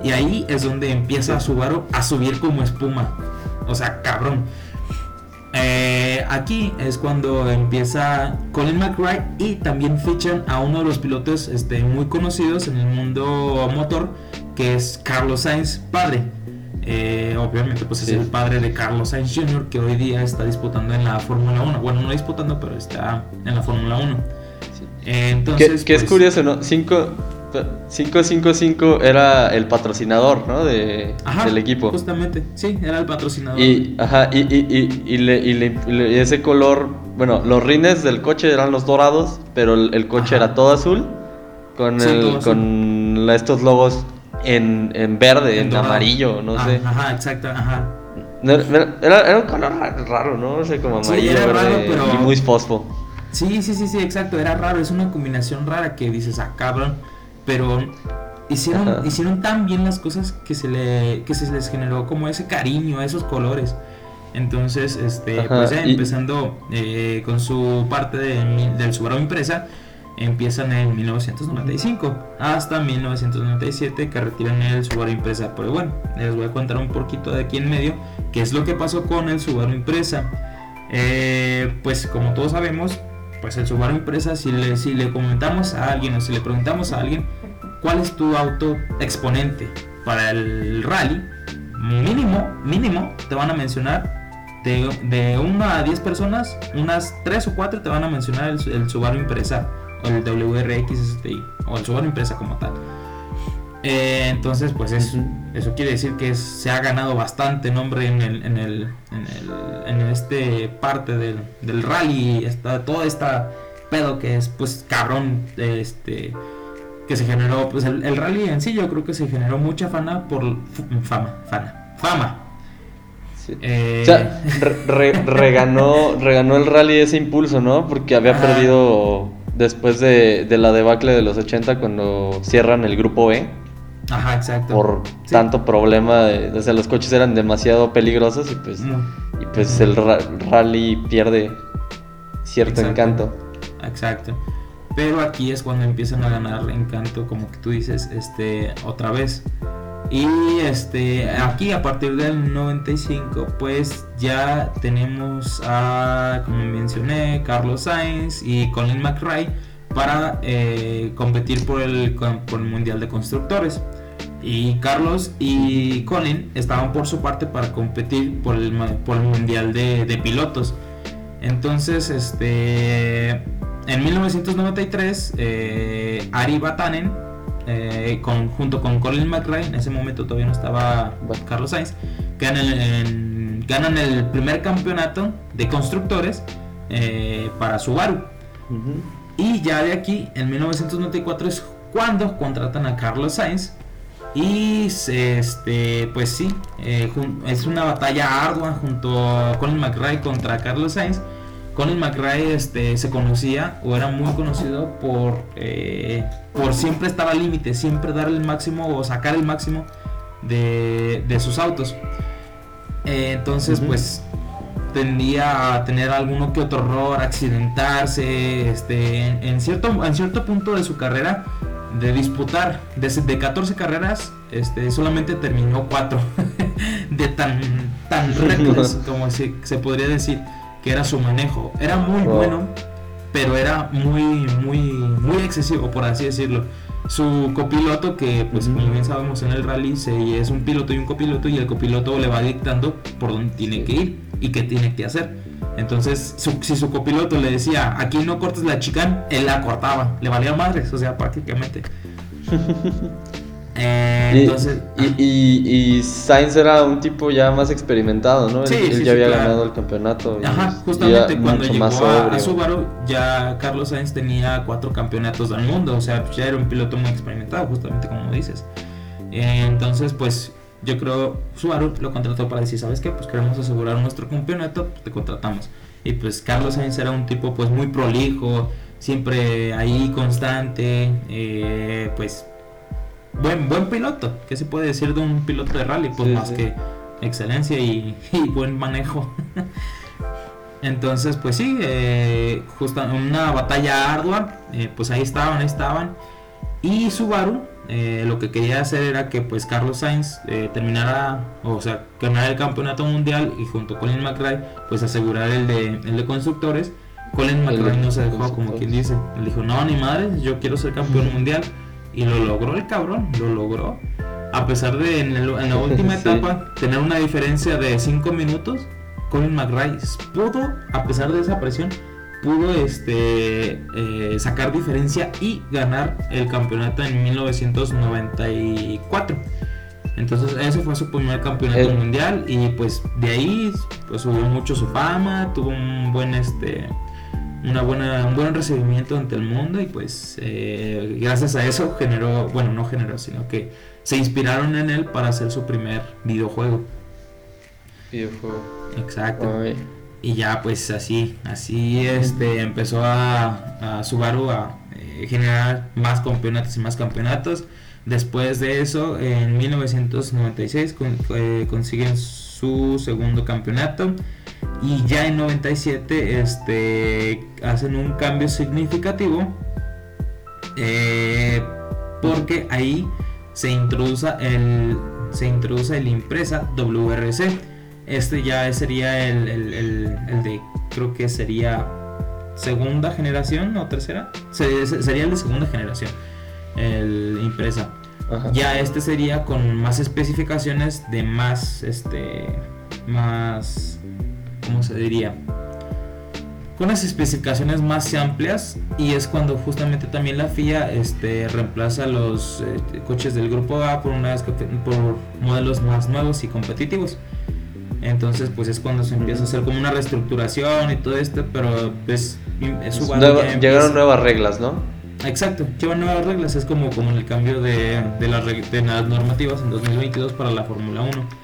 Y ahí es donde empieza Subaru a subir como espuma. O sea, cabrón. Eh, aquí es cuando empieza Colin McRae y también fichan a uno de los pilotos este, muy conocidos en el mundo motor, que es Carlos Sainz, padre. Eh, obviamente, pues Sí. es el padre de Carlos Sainz Jr., que hoy día está disputando en la Fórmula 1. Bueno, no disputando, pero está en la Fórmula 1. Sí. Eh, entonces, Que, que es pues, curioso, ¿no? Cinco- 555 era el patrocinador, ¿no? De, ajá, del equipo. Justamente, sí, era el patrocinador. Y, ajá, y, y, y, y le- y le- y ese color, bueno, los rines del coche eran los dorados, pero el, el coche Ajá. era todo azul, con, Sí, el, todo azul. con la- estos logos en, en verde, en, amarillo, no Ah, sé. Ajá, exacto, ajá. Era, era- un color ra- raro, ¿no? No sé, como Sí, amarillo, era verde raro, pero- y muy fosfo. Sí, sí, sí, sí, exacto. Era raro. Es una combinación rara que dices, ah, cabrón. Pero hicieron, Ajá. hicieron tan bien las cosas que se, le, que se les generó como ese cariño a esos colores. Entonces, este, Ajá, pues y- empezando eh, con su parte de del Subaru Impresa, empiezan en 1995 hasta 1997 que retiran el Subaru Impresa. Pero bueno, les voy a contar un poquito de aquí en medio qué es lo que pasó con el Subaru Impresa. Eh, pues como todos sabemos, pues el Subaru Impresa, si le, si le comentamos a alguien o si le preguntamos a alguien cuál es tu auto exponente para el rally, mínimo, mínimo, te van a mencionar de, de 1 a 10 personas, unas 3 o 4 te van a mencionar el, el Subaru Impresa o el WRX STI o el Subaru Impresa como tal. Eh, entonces, pues es, eso quiere decir que es- se ha ganado bastante nombre en el, en el, en el, en este parte del, del rally, está toda esta pedo que es pues cabrón, este que se generó, pues el, el rally en sí yo creo que se generó mucha fama por fama, fama, fama. Sí. Eh, O sea, re- re- reganó, reganó el rally ese impulso, ¿no? Porque había perdido después de, de la debacle de los 80 cuando cierran el grupo B ajá, exacto. por Sí. tanto problema de, o sea, los coches eran demasiado peligrosos y pues, y pues el ra- rally pierde cierto Exacto. encanto. Exacto. Pero aquí es cuando empiezan a ganar encanto, como que tú dices, este, otra vez. Y este, aquí a partir del 95, pues ya tenemos a, como mencioné, Carlos Sainz y Colin McRae para eh, competir por el, por el Mundial de Constructores. Y Carlos y Colin estaban por su parte para competir por el, por el Mundial de, de Pilotos. Entonces, este, en 1993, eh, Ari Vatanen, eh, con- junto con Colin McRae, en ese momento todavía no estaba. Carlos Sainz, ganan el, ganan el primer campeonato de constructores eh, para Subaru. Ujú. Y ya de aquí, en 1994 es cuando contratan a Carlos Sainz. Y este, pues sí, eh, es una batalla ardua junto a Colin McRae contra Carlos Sainz. Colin McRae este, se conocía o era muy conocido por, eh, por siempre estar al límite, siempre dar el máximo o sacar el máximo de, de sus autos. Eh, entonces, pues tendía a tener alguno que otro error, accidentarse, este, en, en cierto, en cierto punto de su carrera, de disputar, de, de 14 carreras, este, solamente terminó 4, de tan, tan reckless como se, se podría decir que era su manejo. Era muy bueno, pero era muy, muy, muy excesivo, por así decirlo. Su copiloto, que pues Ujú. como bien sabemos en el rally, se, es un piloto y un copiloto, y el copiloto le va dictando por dónde tiene que ir y qué tiene que hacer. Entonces, su- si su copiloto le decía, aquí no cortes la chicane, él la cortaba, le valía madres, o sea, prácticamente. Eh, Y, entonces, y, y- y Sainz era un tipo ya más experimentado, ¿no? Él- Sí, él, sí, ya sí, había claro. ganado el campeonato. Ajá, justamente cuando llegó a. Subaru, ya Carlos Sainz tenía cuatro campeonatos del mundo, o sea, ya era un piloto muy experimentado, justamente como dices. Eh, entonces, pues yo creo Subaru lo contrató para decir, ¿sabes qué? Pues queremos asegurar nuestro campeonato, pues te contratamos. Y pues Carlos Sainz era un tipo pues muy prolijo, siempre ahí constante, eh, pues buen, buen piloto. ¿Qué se puede decir de un piloto de rally? Pues Sí, más sí. que excelencia y, y buen manejo. Entonces, pues sí, eh, justo una batalla ardua, eh, pues ahí estaban, ahí estaban. Y Subaru eh, lo que quería hacer era que pues Carlos Sainz eh, terminara, o sea, ganara el campeonato mundial y junto con Colin McRae pues asegurar el de, el de constructores. Colin McRae no se dejó como quien dice, le dijo, no, ni madre, yo quiero ser campeón mundial. Y lo logró el cabrón, lo logró. A pesar de en, el- en la última Sí. etapa tener una diferencia de 5 minutos, Colin McRae pudo, a pesar de esa presión, pudo este, eh, sacar diferencia y ganar el campeonato en 1994. Entonces ese fue su primer campeonato El- mundial y pues de ahí pues subió mucho su fama, tuvo un buen este una buena un buen recibimiento ante el mundo y pues eh, gracias a eso generó, bueno no generó, sino que se inspiraron en él para hacer su primer videojuego. Videojuego. Exacto. Ay. Y ya pues así, así este, empezó a, a Subaru a eh, generar más campeonatos y más campeonatos. Después de eso, en 1996 con- eh, consiguen su segundo campeonato y ya en 97 este, hacen un cambio significativo eh, porque ahí se introduce el se introduce el impresa WRC este ya sería el, el- el- el de creo que sería segunda generación o tercera. Se- se- sería el de segunda generación el impresa. Ajá. ya este sería con más especificaciones de más este más cómo se diría con unas especificaciones más amplias y es cuando justamente también la FIA este, reemplaza los eh, coches del grupo A por, unas, por modelos más nuevos y competitivos. Entonces pues es cuando se empieza a hacer como una reestructuración y todo esto, pero pues es Subaru Nueva- llegaron nuevas reglas, ¿no? Exacto, llevan nuevas reglas, es como, como el cambio de, de, las de las normativas en 2022 para la Fórmula 1.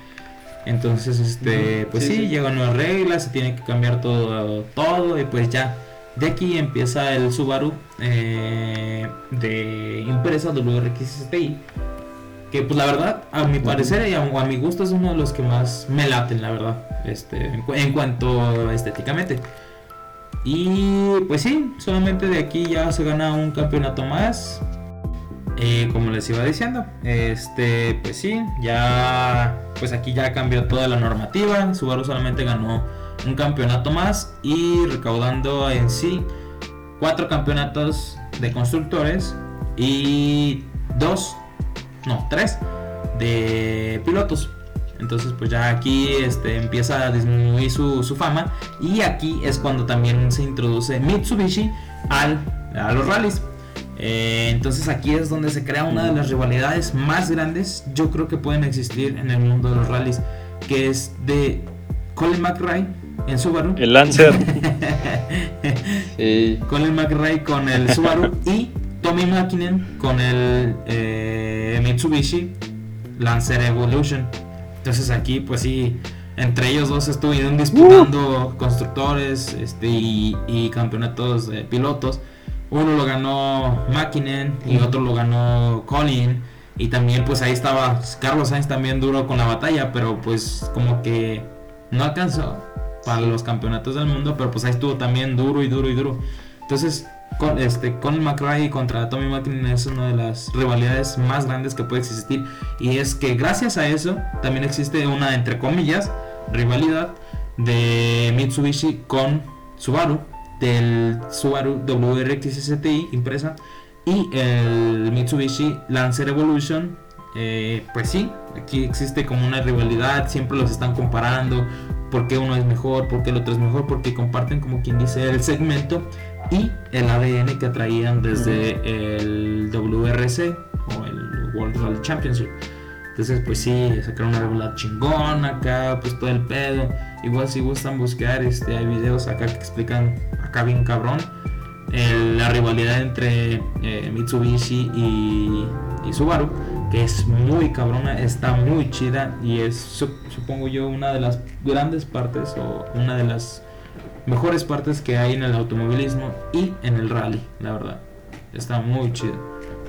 Entonces, este, pues sí, sí, sí. llegan nuevas reglas, se tiene que cambiar todo, todo y pues ya. De aquí empieza el Subaru eh, de empresa WRX-STI. Que pues la verdad, a mi parecer y a, a mi gusto es uno de los que más me laten, la verdad. Este, en cuanto estéticamente. Y pues sí, solamente de aquí ya se gana un campeonato más. Eh, como les iba diciendo, este, pues sí, ya, pues aquí ya cambió toda la normativa. Subaru solamente ganó un campeonato más y recaudando en sí cuatro campeonatos de constructores y dos, no, tres de pilotos. Entonces pues ya aquí este, empieza a disminuir su, su fama y aquí es cuando también se introduce Mitsubishi al, a los rallies. Eh, entonces aquí es donde se crea una de las rivalidades más grandes yo creo que pueden existir en el mundo de los rallies, que es de Colin McRae en Subaru. El Lancer. Sí. Colin McRae con el Subaru y Tommy Mäkinen con el eh, Mitsubishi Lancer Evolution. Entonces aquí pues sí, entre ellos dos estuvieron disputando constructores este, y, y campeonatos de pilotos. Uno lo ganó Mäkinen y otro lo ganó Colin. Y también pues ahí estaba Carlos Sainz también duro con la batalla, pero pues como que no alcanzó para los campeonatos del mundo, pero pues ahí estuvo también duro y duro y duro. Entonces, con, este, Colin McRae contra Tommy McKinnon es una de las rivalidades más grandes que puede existir. Y es que gracias a eso también existe una, entre comillas, rivalidad de Mitsubishi con Subaru, del Subaru WRX STI impresa y el Mitsubishi Lancer Evolution. eh, pues sí, aquí existe como una rivalidad, siempre los están comparando, por qué uno es mejor, por qué el otro es mejor, porque comparten como quien dice el segmento y el ADN que traían desde el WRC o el World Rally Championship. Entonces, pues sí, sacaron una rivalidad chingona acá, pues todo el pedo. Igual si gustan buscar, este, hay videos acá que explican acá bien cabrón la rivalidad entre eh, Mitsubishi y, y Subaru, que es muy cabrona, está muy chida y es, su- supongo yo, una de las grandes partes o una de las mejores partes que hay en el automovilismo y en el rally, la verdad. Está muy chido,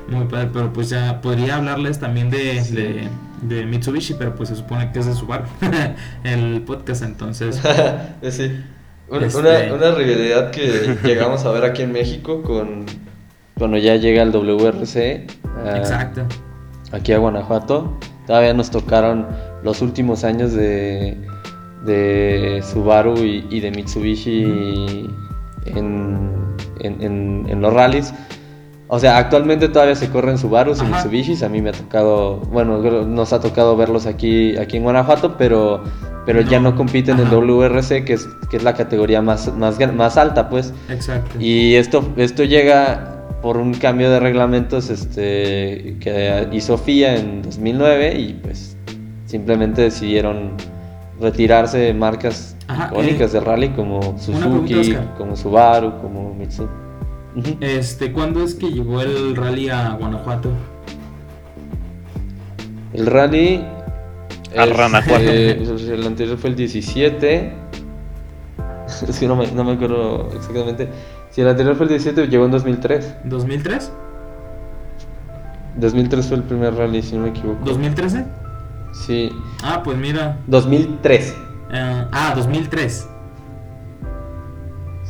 muy padre, pero pues ya podría hablarles también de, de, de Mitsubishi, pero pues se supone que es de Subaru el podcast, entonces... sí. Una, Este- una, una rivalidad que llegamos a ver aquí en México con cuando ya llega el WRC a- Exacto. aquí a Guanajuato. Todavía nos tocaron los últimos años de, de Subaru y, y de Mitsubishi en, en, en- en los rallies. O sea, actualmente todavía se corren Subarus y. Mitsubishis. A mí me ha tocado, bueno, nos ha tocado verlos aquí, aquí en Guanajuato, pero, pero ya No. compiten en. WRC, que es, que es la categoría más, más, más alta, pues. Exacto. Y esto, esto llega por un cambio de reglamentos este, que hizo FIA en 2009 y pues simplemente decidieron retirarse de marcas Ajá, icónicas eh, de rally como Suzuki, como Subaru, como Este, ¿cuándo es que llegó el rally a Guanajuato? El rally... Al es, Guanajuato. eh, el anterior fue el 17. es que no me, no me acuerdo exactamente. Si el anterior fue el 17, llegó en 2003. ¿2003? 2003 fue el primer rally, si no me equivoco. ¿2013? Sí. Ah, pues mira. 2003. eh, ah, 2003.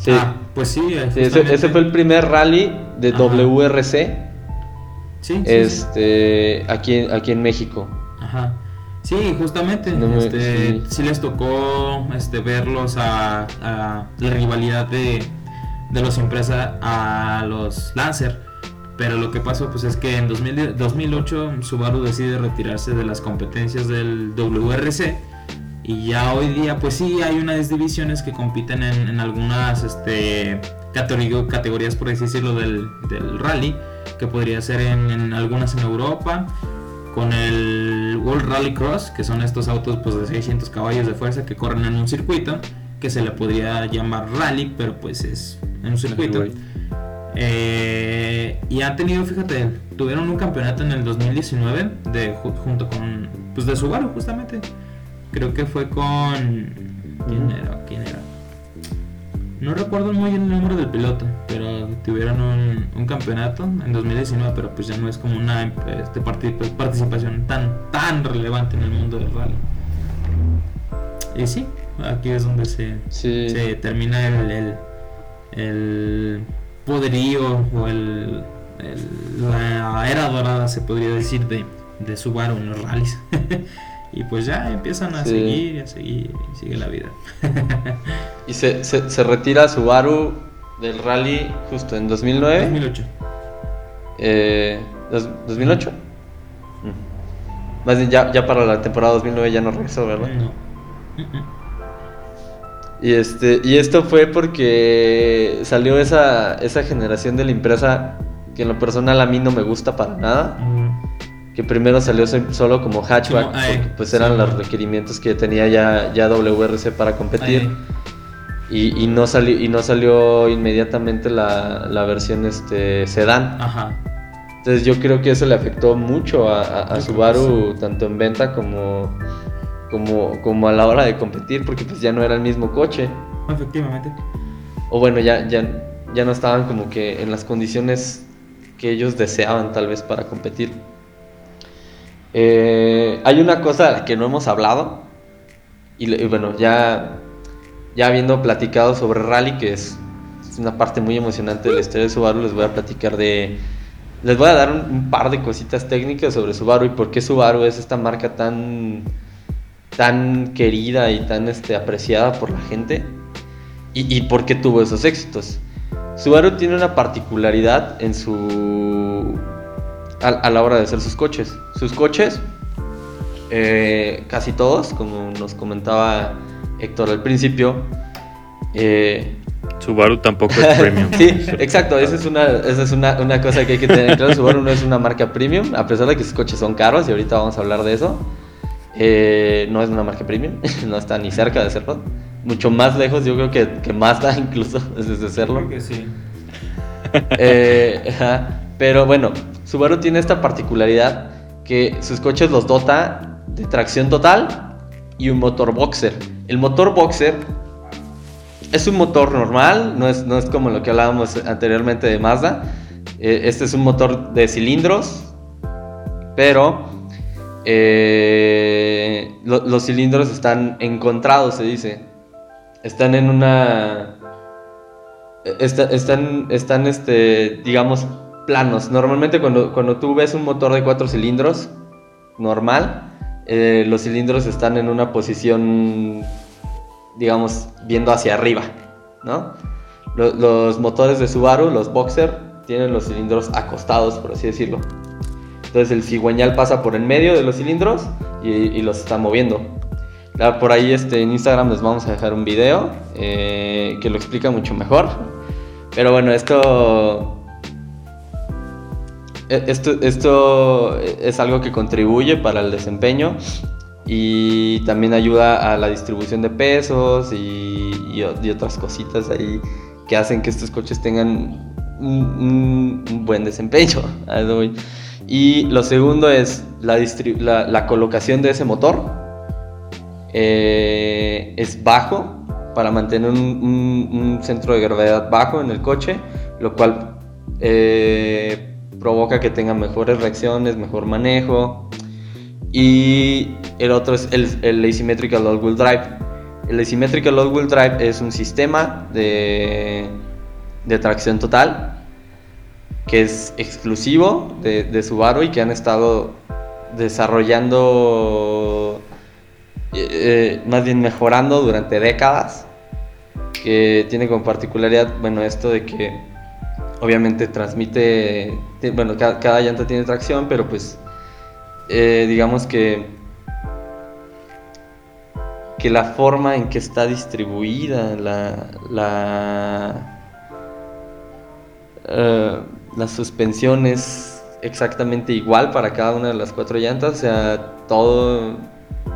Sí. Ah, pues sí. eh, Sí, ese, fue el primer rally de Ajá. WRC Sí, este, aquí, en- aquí en México. Ajá. Sí, justamente. No me- este, sí. les tocó este, verlos a, a la rivalidad de, de los Impresa a los Lancer. Pero lo que pasó pues es que en 2000 2008 Subaru decide retirarse de las competencias del WRC. Y ya hoy día pues sí hay unas divisiones que compiten en, en algunas este, categorías, por así decirlo, del, del rally. Que podría ser en, en algunas en Europa, con el World Rally Cross, que son estos autos pues, de 600 caballos de fuerza que corren en un circuito, que se le podría llamar rally, pero pues es en un circuito. Eh, y han tenido, fíjate, tuvieron un campeonato en el 2019 de, ju- junto con, pues de Subaru justamente. Creo que fue con... ¿Quién era? ¿Quién era? No recuerdo muy bien el nombre del piloto, pero tuvieron un, un campeonato en 2019, pero pues ya no es como una este, parti- participación tan, tan relevante en el mundo del rally. Y sí, aquí es donde se, Sí. se termina el, el, el poderío o el, el- la era dorada, se podría decir, de, de Subaru en los rallies. y pues ya empiezan a Sí. seguir y a seguir y sigue la vida. Y se, se, se retira Subaru del rally justo en 2009. 2008. Eh, dos- ¿2008? Mm. Más bien, ya, ya para la temporada 2009 ya no regresó, ¿verdad? No. Y, este, y esto fue porque salió esa, esa generación de la empresa que en lo personal a mí no me gusta para nada. Que primero salió so- solo como hatchback, Como, ay, porque pues eran los requerimientos que tenía ya, ya WRC para competir. Y, y no salió, y no salió inmediatamente la, la versión este, sedán. Ajá. Entonces yo creo que eso le afectó mucho a, Subaru, tanto en venta como, como, como a la hora de competir, porque pues ya no era el mismo coche. Efectivamente. O bueno, ya, ya, ya no estaban como que en las condiciones que ellos deseaban tal vez para competir. Eh, hay una cosa de la que no hemos hablado, y, y bueno, ya, ya habiendo platicado sobre rally, que es, es una parte muy emocionante de la historia de Subaru, les voy a platicar de... Les voy a dar un, un par de cositas técnicas sobre Subaru y por qué Subaru es esta marca tan, tan querida y tan este, apreciada por la gente y, y por qué tuvo esos éxitos. Subaru tiene una particularidad en su a, a la hora de hacer sus coches. Sus coches, eh, casi todos, como nos comentaba Héctor al principio, eh, Subaru tampoco es premium. sí, exacto, esa es, una, esa es una, una cosa que hay que tener claro. Subaru no es una marca premium, a pesar de que sus coches son caros, y ahorita vamos a hablar de eso. Eh, no es una marca premium, no está ni cerca de serlo. Mucho más lejos, yo creo que, que Mazda incluso desde serlo. Creo que sí. Eh, pero bueno, Subaru tiene esta particularidad que sus coches los dota de tracción total y un motor boxer. El motor boxer es un motor normal, no es, no es como lo que hablábamos anteriormente de Mazda. Eh, este es un motor de cilindros, pero eh, lo- los cilindros están encontrados, se dice. Están en una Está- están, están este, digamos, planos. Normalmente cuando, cuando tú ves un motor de cuatro cilindros normal, eh, los cilindros están en una posición, digamos, viendo hacia arriba, ¿no? Lo- Los, motores de Subaru, los Boxer, tienen los cilindros acostados, por así decirlo. Entonces el cigüeñal pasa por en medio de los cilindros y, los está moviendo. Por ahí este, en Instagram les vamos a dejar un video eh, que lo explica mucho mejor. Pero bueno, esto, esto, esto es algo que contribuye para el desempeño y también ayuda a la distribución de pesos y, y otras cositas ahí que hacen que estos coches tengan un, un- un buen desempeño. Y lo segundo es la, la- la colocación de ese motor. Eh, es bajo para mantener un, centro de gravedad bajo en el coche, lo cual eh, provoca que tenga mejores reacciones, mejor manejo. Y el otro es el, el Asymmetrical All-Wheel Drive. El Asymmetrical All-Wheel Drive es un sistema de, de tracción total que es exclusivo de, de Subaru y que han estado desarrollando, eh, eh, más bien mejorando durante décadas, que tiene como particularidad, bueno, esto de que obviamente transmite, bueno, cada, llanta tiene tracción, pero pues eh, digamos que que la forma en que está distribuida la, la la suspensión es exactamente igual para cada una de las cuatro llantas, o sea, todo,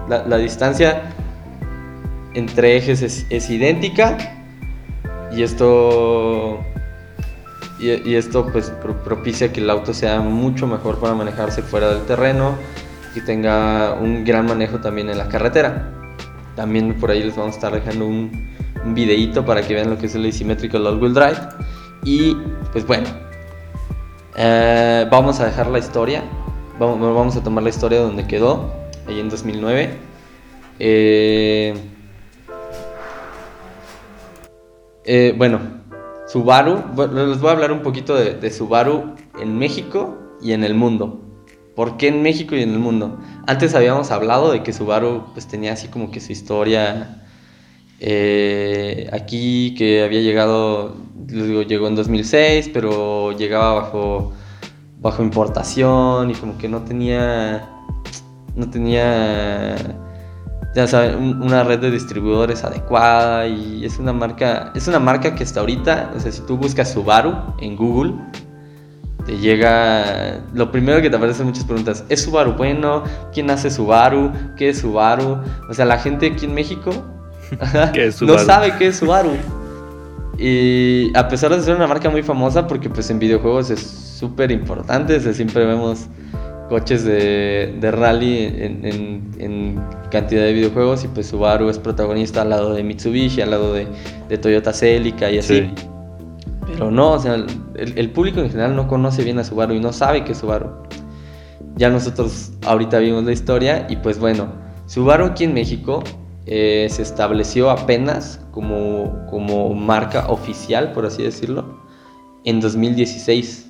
la, distancia entre ejes es, idéntica y esto y, esto pues propicia que el auto sea mucho mejor para manejarse fuera del terreno y tenga un gran manejo también en la carretera. También por ahí les vamos a estar dejando un, un para que vean lo que es el Asymmetrical All-Wheel Drive. Y pues bueno, eh, vamos a dejar la historia. Vamos, vamos, a tomar la historia donde quedó, ahí en 2009. Eh, eh, bueno, Subaru. les voy a hablar un poquito de, Subaru en México y en el mundo. ¿Por qué en México y en el mundo? Antes habíamos hablado de que Subaru pues, tenía así como que su historia aquí, que había llegado llegó en 2006, pero llegaba bajo, bajo importación y como que no tenía, no tenía, ya saben, una red de distribuidores adecuada y es una marca, es una marca que hasta ahorita, o sea, si tú buscas Subaru en Google, te llega, lo primero que te aparecen muchas preguntas, ¿es Subaru bueno? ¿Quién hace Subaru? ¿Qué es Subaru? O sea, la gente aquí en México no sabe qué es Subaru. Y a pesar de ser una marca muy famosa, porque pues en videojuegos es súper importante, siempre vemos coches de, de rally en, en, cantidad de videojuegos y pues Subaru es protagonista al lado de Mitsubishi, al lado de, de Toyota Celica y así. Pero no, o sea, el, el, público en general no conoce bien a Subaru y no sabe que es Subaru. Ya nosotros ahorita vimos la historia y pues bueno, Subaru aquí en México eh, se estableció apenas como, como marca oficial, por así decirlo, en 2016.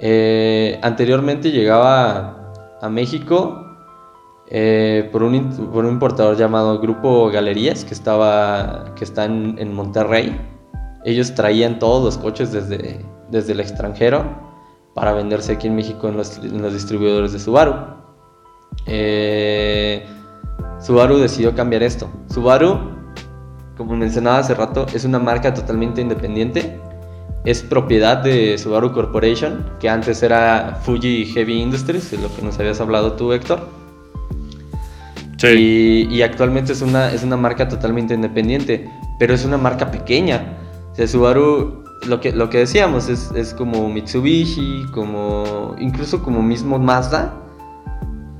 Eh, anteriormente llegaba a México eh, por, un, por, un, importador llamado Grupo Galerías, que, estaba, que está en, Monterrey. Ellos traían todos los coches desde, desde el extranjero para venderse aquí en México en los, en los distribuidores de Subaru. Eh, Subaru decidió cambiar esto. Subaru, como mencionaba hace rato, es una marca totalmente independiente. Es propiedad de Subaru Corporation, que antes era Fuji Heavy Industries, de lo que nos habías hablado tú, Héctor. Sí. Y, actualmente es una, es una marca totalmente independiente, pero es una marca pequeña. O sea, Subaru, lo que, lo que decíamos, es, es como Mitsubishi, como incluso como mismo Mazda,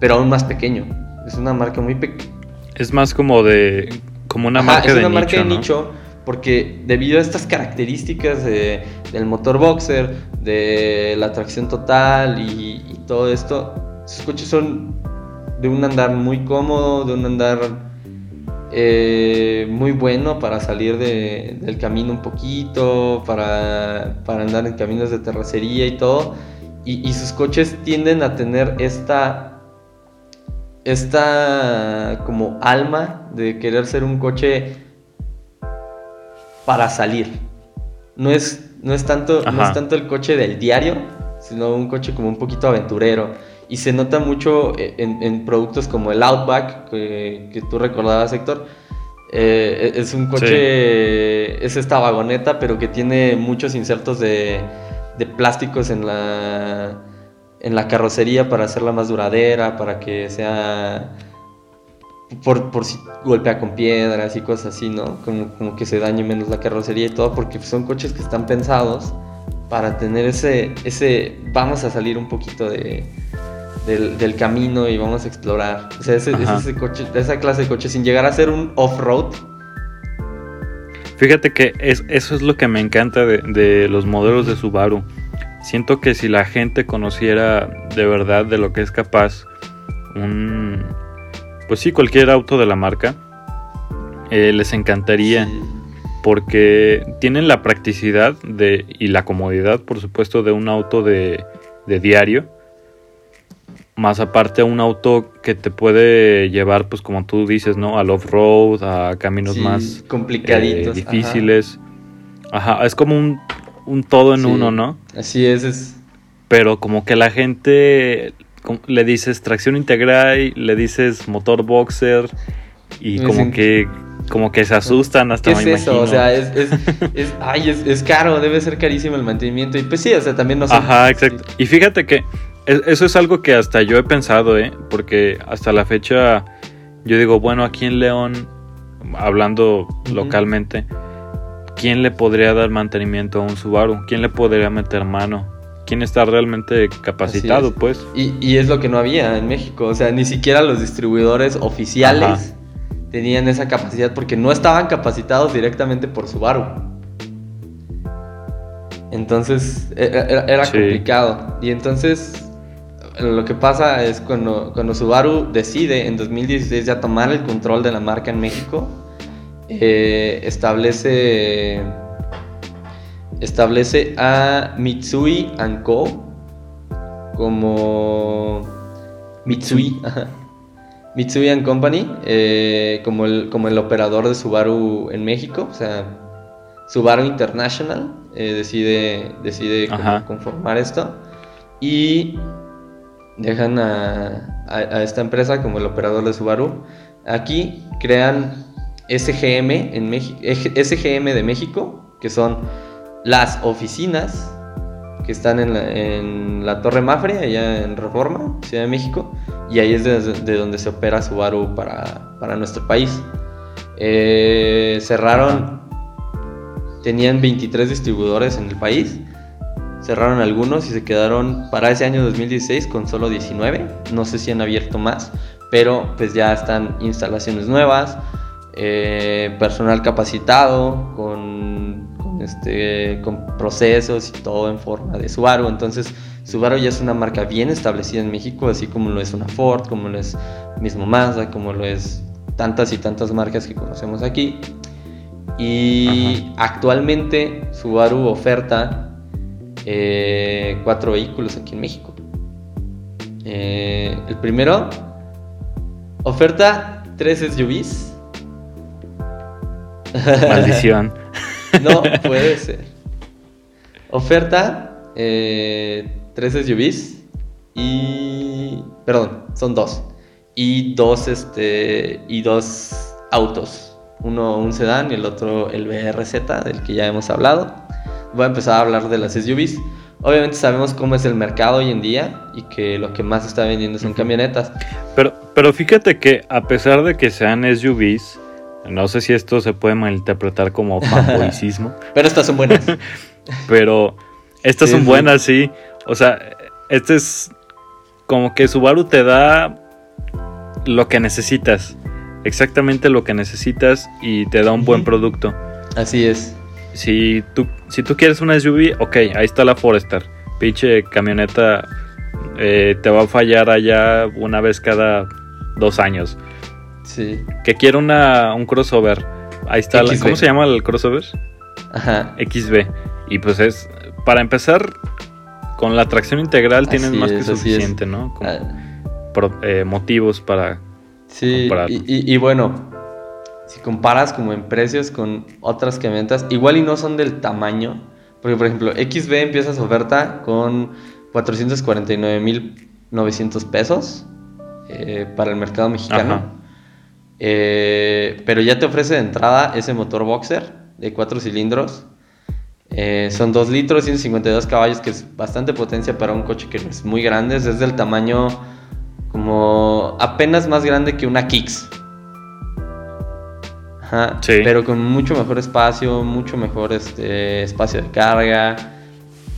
pero aún más pequeño. Es una marca muy pequeña. Es más como de. como una marca de nicho. Es una marca de nicho. Porque debido a estas características del motor boxer, de la tracción total y, todo esto, sus coches son de un andar muy cómodo, de un andar eh, muy bueno para salir del camino un poquito, para, para, andar en caminos de terracería y todo. y, sus coches tienden a tener esta esta como alma de querer ser un coche para salir. No es, no es, tanto, no es tanto el coche del diario, sino un coche como un poquito aventurero. Y se nota mucho en, productos como el Outback, que, tú recordabas, Héctor. Eh, es un coche, es esta vagoneta, pero que tiene muchos insertos de, de plásticos en la, en la carrocería para hacerla más duradera, para que sea por, por si golpea con piedras y cosas así, ¿no? Como, como, que se dañe menos la carrocería y todo, porque son coches que están pensados para tener ese, ese vamos a salir un poquito de, del, camino y vamos a explorar. O sea, ese, ese coche, esa clase de coche sin llegar a ser un off-road, Fíjate que es, eso es lo que me encanta de, de los modelos de Subaru. Siento que si la gente conociera de verdad de lo que es capaz un... Pues sí, cualquier auto de la marca, eh, les encantaría. Sí. porque tienen la practicidad de, y la comodidad, por supuesto, de un auto de, de diario. Más aparte un auto que te puede llevar, pues como tú dices, ¿no? Al off-road, a caminos Sí, más complicaditos. eh, difíciles. Ajá. es como un, un todo en Sí. uno, ¿no? Así es, es Pero como que la gente le dices tracción integral, le dices motor boxer y como que como que se asustan hasta ¿Qué me es eso? O sea, es, es, es- ay, es, es caro, debe ser carísimo el mantenimiento. Y pues sí, o sea, también no son- Ajá, exacto. Y fíjate que es- eso es algo que hasta yo he pensado, ¿eh? Porque hasta la fecha yo digo, bueno, aquí en León, hablando localmente, ¿quién le podría dar mantenimiento a un Subaru? ¿Quién le podría meter mano? ¿Quién está realmente capacitado, pues? Y, y es lo que no había en México. O sea, ni siquiera los distribuidores oficiales Ajá. tenían esa capacidad porque no estaban capacitados directamente por Subaru. Entonces e- e- era, era Sí. complicado. Y entonces lo que pasa es cuando, cuando Subaru decide en 2016 ya tomar el control de la marca en México, eh, establece establece a Mitsui Co como Mitsui, ajá. Mitsui and Company eh, como, el, como el operador de Subaru en México, o sea, Subaru International eh, decide, decide Ajá. conformar esto y dejan a, a- a esta empresa como el operador de Subaru. Aquí crean SGM, en México, SGM de México, que son las oficinas que están en la, Torre Mafre, allá en Reforma, Ciudad de México, y ahí es de, de donde se opera Subaru para, para nuestro país. Eh, cerraron, tenían 23 distribuidores en el país, cerraron algunos y se quedaron para ese año 2016 con solo 19, no sé si han abierto más, pero pues ya están instalaciones nuevas, eh, personal capacitado, con, este, con procesos y todo en forma de Subaru. Entonces, Subaru ya es una marca bien establecida en México, así como lo es una Ford, como lo es mismo Mazda, como lo es tantas y tantas marcas que conocemos aquí. Y actualmente Subaru oferta eh, cuatro vehículos aquí en México. Eh, el primero oferta tres SUVs. Maldición. No puede ser. Oferta eh, tres SUVs y perdón, son dos y dos este y dos autos. Uno un sedán y el otro el BRZ del que ya hemos hablado. Voy a empezar a hablar de las SUVs. Obviamente sabemos cómo es el mercado hoy en día y que lo que más se está vendiendo son camionetas. Pero, pero fíjate que a pesar de que sean SUVs, no sé si esto se puede malinterpretar como fanboycismo, Pero estas son buenas. pero estas Sí, son buenas, sí. O sea, este es como que Subaru te da lo que necesitas, exactamente lo que necesitas y te da un buen producto. Así es. Si tú, si tú quieres una SUV, ok, ahí está la Forester. Pinche camioneta eh, te va a fallar allá una vez cada dos años. Sí. Que quiero una, un crossover. Ahí está. la-. ¿Cómo se llama el crossover? Ajá. XB. Y pues es, para empezar, con la tracción integral Así más que es, suficiente, ¿no? Como Ah, pro- eh, motivos para... Sí, y, y- y bueno, si comparas como en precios con otras camionetas, igual y no son del tamaño, porque por ejemplo, XB empieza su oferta con 449.900 pesos eh, para el mercado mexicano, Ajá. Eh, pero ya te ofrece de entrada ese motor boxer de 4 cilindros. Eh, son 2 litros, 152 caballos, que es bastante potencia para un coche que no es muy grande, es del tamaño como apenas más grande que una Kicks. Ajá, Sí. Pero con mucho mejor espacio, mucho mejor este, espacio de carga,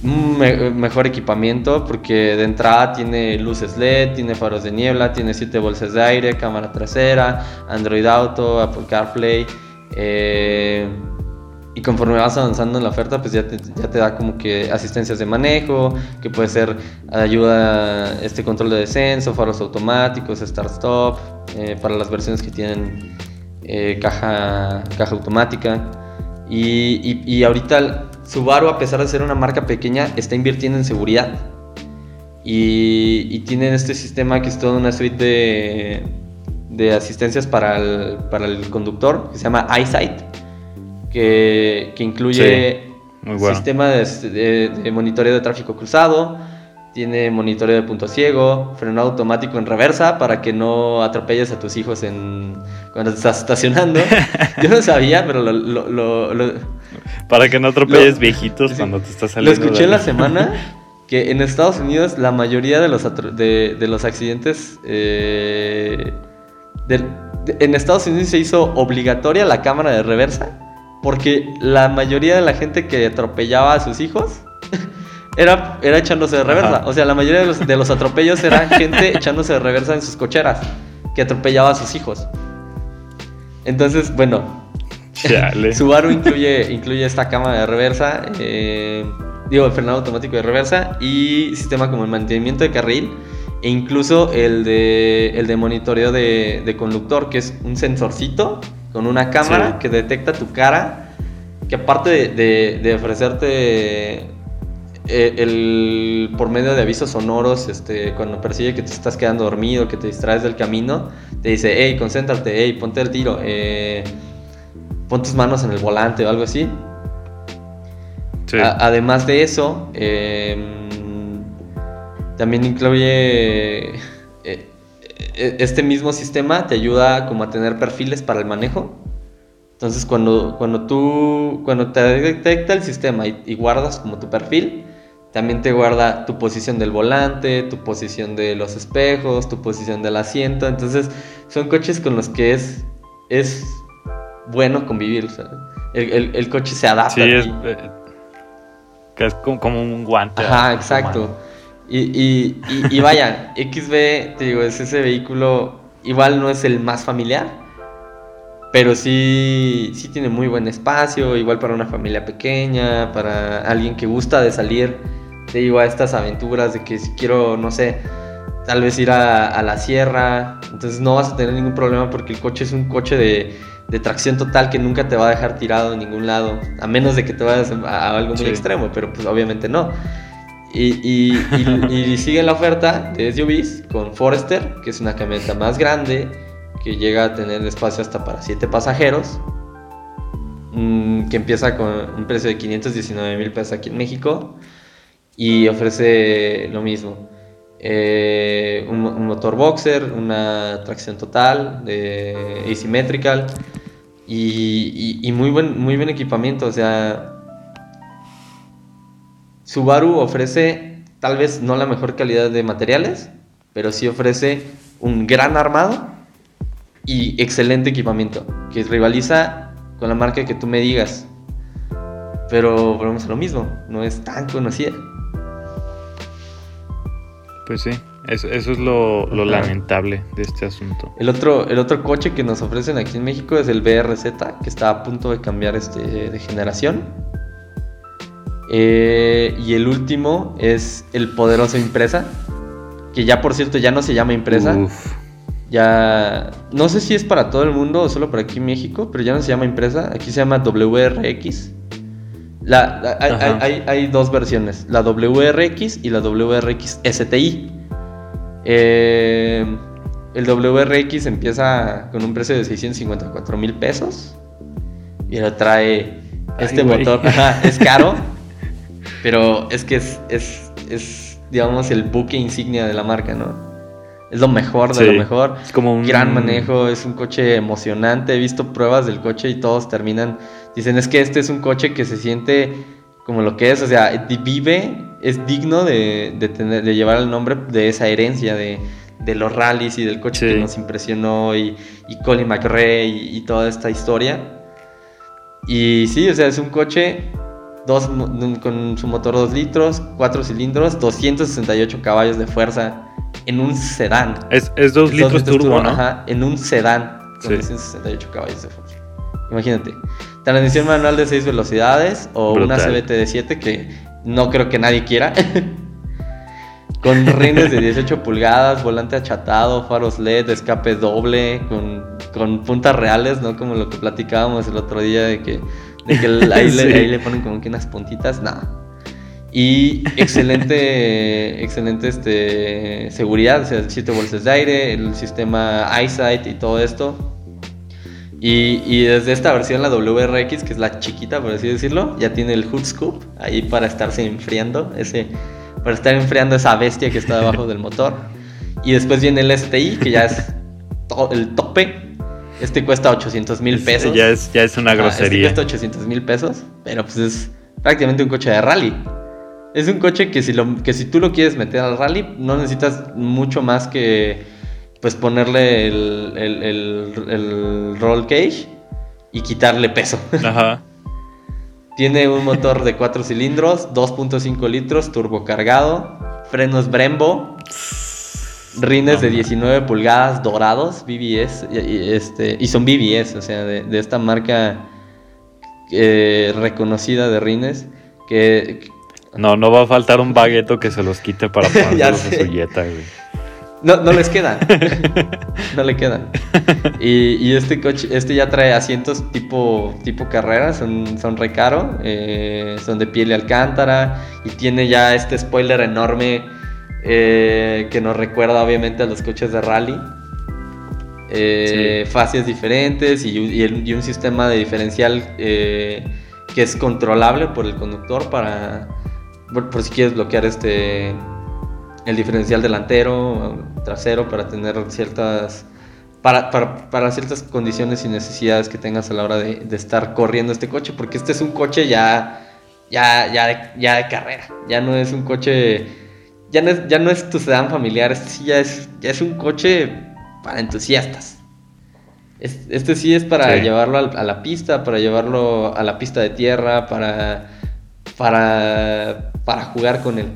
un me- mejor equipamiento, porque de entrada tiene luces LED, tiene faros de niebla, tiene 7 bolsas de aire, cámara trasera, Android Auto, Apple CarPlay. eh, y conforme vas avanzando en la oferta, pues ya te, ya te da como que asistencias de manejo, que puede ser ayuda, este control de descenso, faros automáticos, start-stop, eh, para las versiones que tienen eh, caja, caja automática. Y, y, y, ahorita Subaru, a pesar de ser una marca pequeña, está invirtiendo en seguridad. Y, y tienen este sistema que es toda una suite de, de asistencias para el, para el conductor, que se llama EyeSight que, incluye sistema de, monitoreo de tráfico cruzado, tiene monitoreo de punto ciego, freno automático en reversa para que no atropelles a tus hijos en cuando estás estacionando. Yo no sabía, pero lo... para que no atropelles viejitos cuando te estás saliendo. Lo escuché la semana que en Estados Unidos la mayoría de los, de, los accidentes... Eh, en Estados Unidos se hizo obligatoria la cámara de reversa porque la mayoría de la gente que atropellaba a sus hijos era, era echándose de reversa. O sea, la mayoría de los, de los atropellos era gente echándose de reversa en sus cocheras que atropellaba a sus hijos. Entonces, bueno, Subaru incluye, incluye esta cámara de reversa, eh, digo, el frenado automático de reversa y sistema como el mantenimiento de carril e incluso el de, el de monitoreo de, de conductor, que es un sensorcito con una cámara que detecta tu cara, que aparte de, ofrecerte eh, el, por medio de avisos sonoros, este, cuando persigue que te estás quedando dormido, que te distraes del camino, te dice, hey, concéntrate, hey, ponte el tiro, eh, pon tus manos en el volante o algo así. además de eso, em, también incluye e, este mismo sistema te ayuda como a tener perfiles para el manejo. Entonces cuando, cuando tú, cuando te detecta el sistema y, guardas como tu perfil, también te guarda tu posición del volante, tu posición de los espejos, tu posición del asiento. Entonces son coches con los que es, es bueno convivir. el, coche se adapta. Sí, es, eh, es como, un guante. Ajá, exacto. Y, y, vaya, XB, te digo, es ese vehículo, igual no es el más familiar, pero sí, sí tiene muy buen espacio, igual para una familia pequeña, para alguien que gusta de salir, te digo, a estas aventuras de que si quiero, no sé, tal vez ir a, la sierra, entonces no vas a tener ningún problema porque el coche es un coche de, tracción total que nunca te va a dejar tirado en ningún lado, a menos de que te vayas a, algo muy extremo, pero pues obviamente no. Y, y, sigue la oferta de SUVs con Forester, que es una camioneta más grande, que llega a tener espacio hasta para 7 pasajeros, mm, que empieza con un precio de 519 mil pesos aquí en México y ofrece lo mismo. Eh, un, motor boxer, una tracción total, de asymmetrical y, y, muy, buen, muy buen equipamiento. O sea, Subaru ofrece tal vez no la mejor calidad de materiales, pero sí ofrece un gran armado y excelente equipamiento, que rivaliza con la marca que tú me digas. Pero volvemos a lo mismo, no es tan conocida. Pues sí, eso, es lo, lamentable de este asunto. El otro, el otro coche que nos ofrecen aquí en México es el BRZ, que está a punto de cambiar este, de generación. Eh, y el último es el poderoso Impresa, que ya por cierto ya no se llama Impresa. Ya, no sé si es para todo el mundo o solo para aquí en México, pero ya no se llama Impresa, aquí se llama WRX. La, hay, dos versiones, la WRX y la WRX STI. Eh, el WRX empieza con un precio de 654 mil pesos y ahora trae este motor. es caro, Pero es que es, es, es, digamos, el buque insignia de la marca, ¿no? Es lo mejor de lo mejor. Es como un gran manejo, es un coche emocionante. He visto pruebas del coche y todos terminan. Dicen, es que este es un coche que se siente como lo que es, o sea, vive, es digno de, de, tener, de llevar el nombre de esa herencia de, de los rallies y del coche que nos impresionó y, y Colin McRae y, y, toda esta historia. Y sí, o sea, es un coche dos, con su motor 2 litros, 4 cilindros, 268 caballos de fuerza en un sedán. Es 2 litros, turbo, ¿no? Ajá, en un sedán con 268 caballos de fuerza. Imagínate. Transmisión manual de 6 velocidades o una. CBT de 7 que no creo que nadie quiera. con rines de 18 pulgadas, volante achatado, faros LED, escape doble, con, con puntas reales, ¿no? Como lo que platicábamos el otro día de que, de que el- ahí, le, ahí le ponen como que unas puntitas, no. Y excelente, excelente este, seguridad, o sea, 7 bolsas de aire, el sistema EyeSight y todo esto. Y, y desde esta versión, la WRX, que es la chiquita, por así decirlo, ya tiene el hood scoop ahí para estarse enfriando, ese, para estar enfriando esa bestia que está debajo del motor. Y después viene el STI, que ya es to- el tope. Este cuesta 800 mil pesos. Ya es, ya es una Este grosería. cuesta 800 mil pesos, pero pues es prácticamente un coche de rally. Es un coche que si, lo, que si tú lo quieres meter al rally, no necesitas mucho más que pues ponerle el, el, el- el roll cage y quitarle peso. Ajá. Tiene un motor de 4 cilindros, 2.5 litros, turbocargado, frenos Brembo, rines de 19 pulgadas dorados, BBS, y, y este, y son BBS, o sea, de, de esta marca eh, reconocida de rines, que No, no va a faltar un bagueto que se los quite para sé. en su yeta, güey. No, no les quedan, no le quedan. Y, y este coche, este ya trae asientos tipo, tipo carrera, son, son re caro, eh, son de piel y alcántara, y tiene ya este spoiler enorme eh, que nos recuerda obviamente a los coches de rally. Eh, Fascias diferentes y, y el- y un sistema de diferencial que es controlable por el conductor para por, por si quieres bloquear este el diferencial delantero trasero para tener ciertas para, para- para ciertas condiciones y necesidades que tengas a la hora de, de estar corriendo este coche porque este es un coche ya ya ya de, ya de carrera. Ya no es un coche ya no es, ya no es tu sedán familiar este sí ya es ya es un coche para entusiastas. Es- este sí es para Sí. llevarlo a la pista para llevarlo a la pista de tierra para para para jugar con él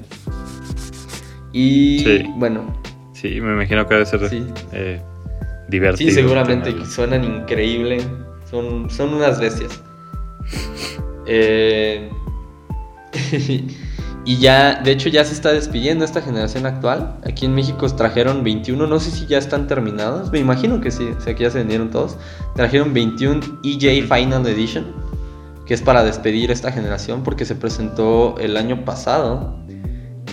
y Sí. bueno Sí, me imagino que debe ser Sí. eh, divertido. Sí, seguramente tenerlo. suenan increíble. Son, son unas bestias. Eh, y ya, de hecho, ya se está despidiendo esta generación actual. Aquí en México trajeron 21, no sé si ya están terminados. Me imagino que sí, o sea que ya se vendieron todos. Trajeron 21 EJ Final Edition, que es para despedir esta generación porque se presentó el año pasado.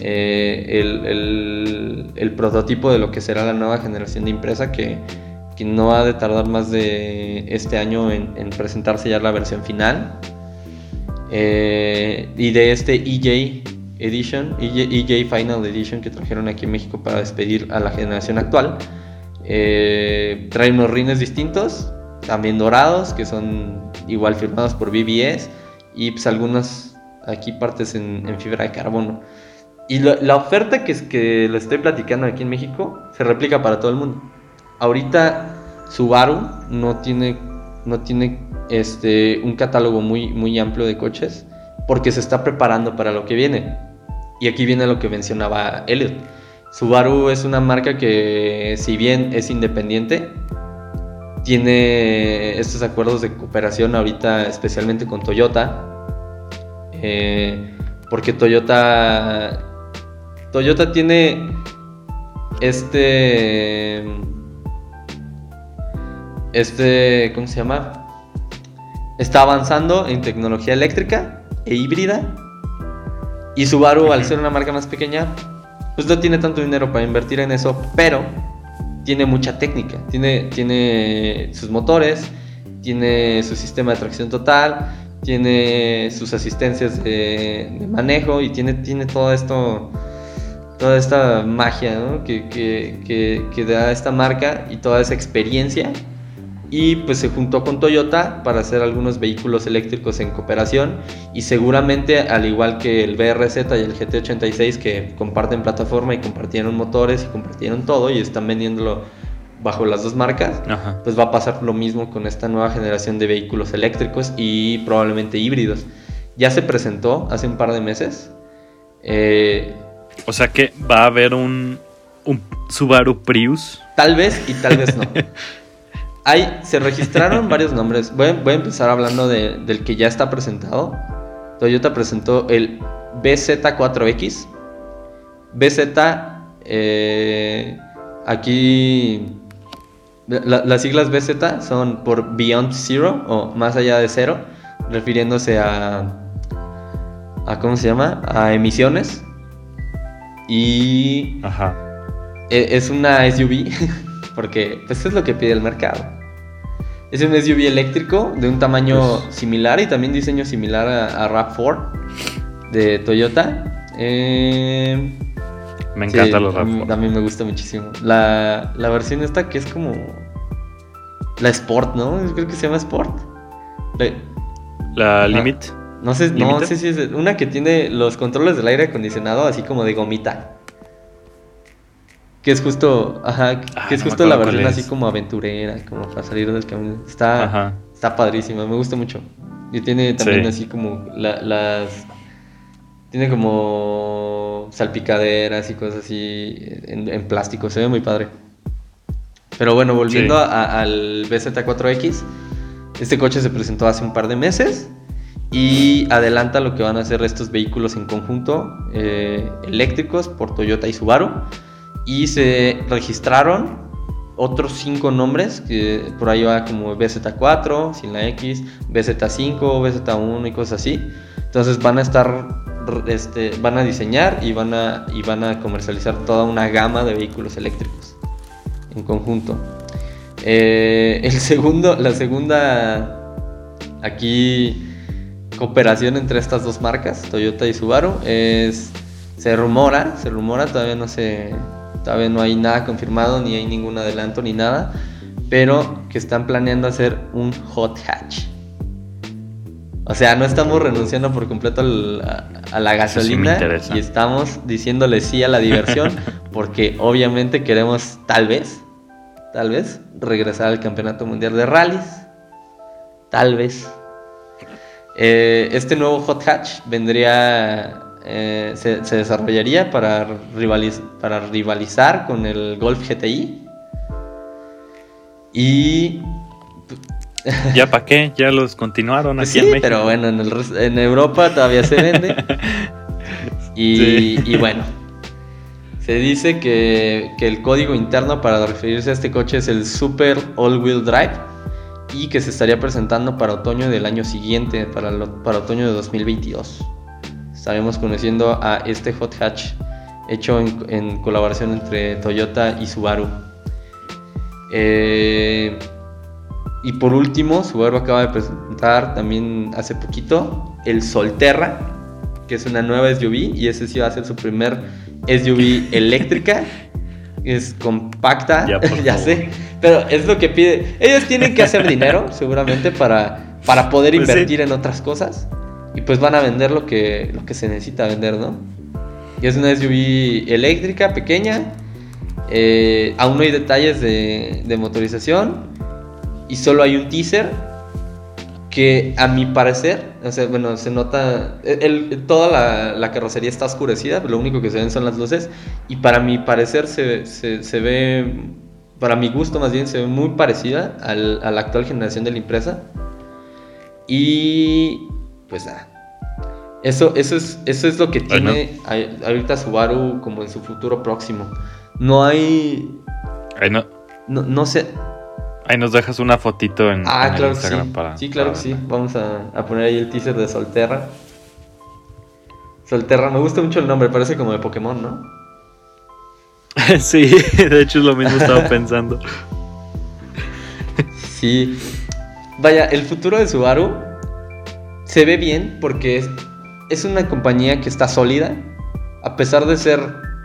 Eh, el, el- el prototipo de lo que será la nueva generación de impresa que, que no ha de tardar más de este año en, en presentarse ya la versión final. Eh, y de este EJ Edition, EJ, EJ Final Edition que trajeron aquí en México para despedir a la generación actual, eh, trae unos rines distintos, también dorados, que son igual firmados por BBS, y pues algunas aquí partes en, en fibra de carbono. Y la oferta que, es, que le estoy platicando aquí en México se replica para todo el mundo. Ahorita Subaru no tiene, no tiene este, un catálogo muy, muy amplio de coches porque se está preparando para lo que viene. Y aquí viene lo que mencionaba Elliot. Subaru es una marca que si bien es independiente, tiene estos acuerdos de cooperación ahorita especialmente con Toyota. Eh, porque Toyota Toyota tiene este este ¿cómo se llama? Está avanzando en tecnología eléctrica e híbrida. Y Subaru, al ser una marca más pequeña, pues no tiene tanto dinero para invertir en eso, pero tiene mucha técnica. Tiene, tiene sus motores, tiene su sistema de tracción total, tiene sus asistencias de, de manejo y tiene, tiene todo esto, toda esta magia ¿no? que, que- que- que da esta marca y toda esa experiencia. Y pues se juntó con Toyota para hacer algunos vehículos eléctricos en cooperación y seguramente al igual que el BRZ y el GT86 que comparten plataforma y compartieron motores y compartieron todo y están vendiéndolo bajo las dos marcas, Ajá. pues va a pasar lo mismo con esta nueva generación de vehículos eléctricos y probablemente híbridos. Ya se presentó hace un par de meses. Eh, O sea que va a haber un, un Subaru Prius. tal vez y tal vez no. Hay, se registraron varios nombres. Voy, a- voy a empezar hablando de- del que ya está presentado. Toyota presentó el BZ4X. BZ, eh, aquí la- las siglas BZ son por Beyond Zero o más allá de cero, refiriéndose a, a ¿cómo se llama? A emisiones. Y Ajá. e- es una SUV, porque pues es lo que pide el mercado. Es un SUV eléctrico de un tamaño Pues- similar y también diseño similar a, a RAV4 de Toyota. Eh, Me encanta sí, los a mí- RAV4. A mí me gusta muchísimo. La, la versión esta que es como la Sport, ¿no? Creo que se llama Sport. La- La. Limit. No sé, no sé si es una que tiene los controles del aire acondicionado así como de gomita. Que es justo, ajá, que Ah, es no justo la versión así como aventurera, como para salir del camino. Está, Ajá. está padrísima, me gusta mucho. Y tiene también Sí. así como la- las... Tiene como salpicaderas y cosas así en, en plástico, se ve muy padre. Pero bueno, volviendo Sí. a- al BZ4X, este coche se presentó hace un par de meses y adelanta lo que van a hacer estos vehículos en conjunto eh, eléctricos por Toyota y Subaru. Y se registraron otros cinco nombres, que por ahí va como BZ4, sin la X, BZ5, BZ1 y cosas así. Entonces van a estar, este, van a diseñar y van a, y van a comercializar toda una gama de vehículos eléctricos en conjunto. Eh, el segundo, la segunda aquí cooperación entre estas dos marcas, Toyota y Subaru, es se rumora, se rumora, todavía no se todavía no hay nada confirmado, ni hay ningún adelanto ni nada, pero que están planeando hacer un hot hatch. O sea, no estamos renunciando por completo al- a, a la sí gasolina interesa. y estamos diciéndole sí a la diversión porque obviamente queremos tal vez, tal vez regresar al campeonato mundial de rallies, tal vez. Eh, este nuevo hot hatch vendría, eh, se, se desarrollaría para, rivaliz- para rivalizar con el Golf GTI y ¿Ya para qué? Ya los continuaron Pues aquí sí, en México. pero bueno, en, el res- en Europa todavía se vende. y, Sí. y bueno, se dice que, que el código interno para referirse a este coche es el Super All Wheel Drive y que se estaría presentando para otoño del año siguiente, para, lo- para otoño de 2022. Estaremos conociendo a este hot hatch hecho en, en colaboración entre Toyota y Subaru. Eh, y por último, Subaru acaba de presentar también hace poquito el Solterra, que es una nueva SUV y ese sí va a ser su primer SUV eléctrica. Es compacta, Ya, sé, pero es lo que pide. Ellos tienen que hacer dinero, seguramente, para, para poder Pues sí. invertir en otras cosas. Y pues van a vender lo que, lo que se necesita vender, ¿no? Y es una SUV eléctrica, pequeña. eh, aún no hay detalles de, de motorización. Y solo hay un teaser que a mi parecer, o sea, bueno, se nota, el- el- toda la, la carrocería está oscurecida, lo único que se ven son las luces, y para mi parecer se, se- se ve, para mi gusto más bien, se ve muy parecida al- a la actual generación de la empresa. Y pues nada. Eso, eso, es, eso es lo que Ay, no. tiene a- ahorita Subaru como en su futuro próximo. No hay... Ahí, no- No, no sé, ahí nos dejas una fotito en, Ah, en claro que sí. Instagram para. sí, claro que sí. Vamos a, a poner ahí el teaser de Solterra. Solterra, me gusta mucho el nombre, parece como de Pokémon, ¿no? sí, de hecho es lo mismo estaba pensando. Sí. Vaya, el futuro de Subaru se ve bien porque es, es una compañía que está sólida. A pesar de ser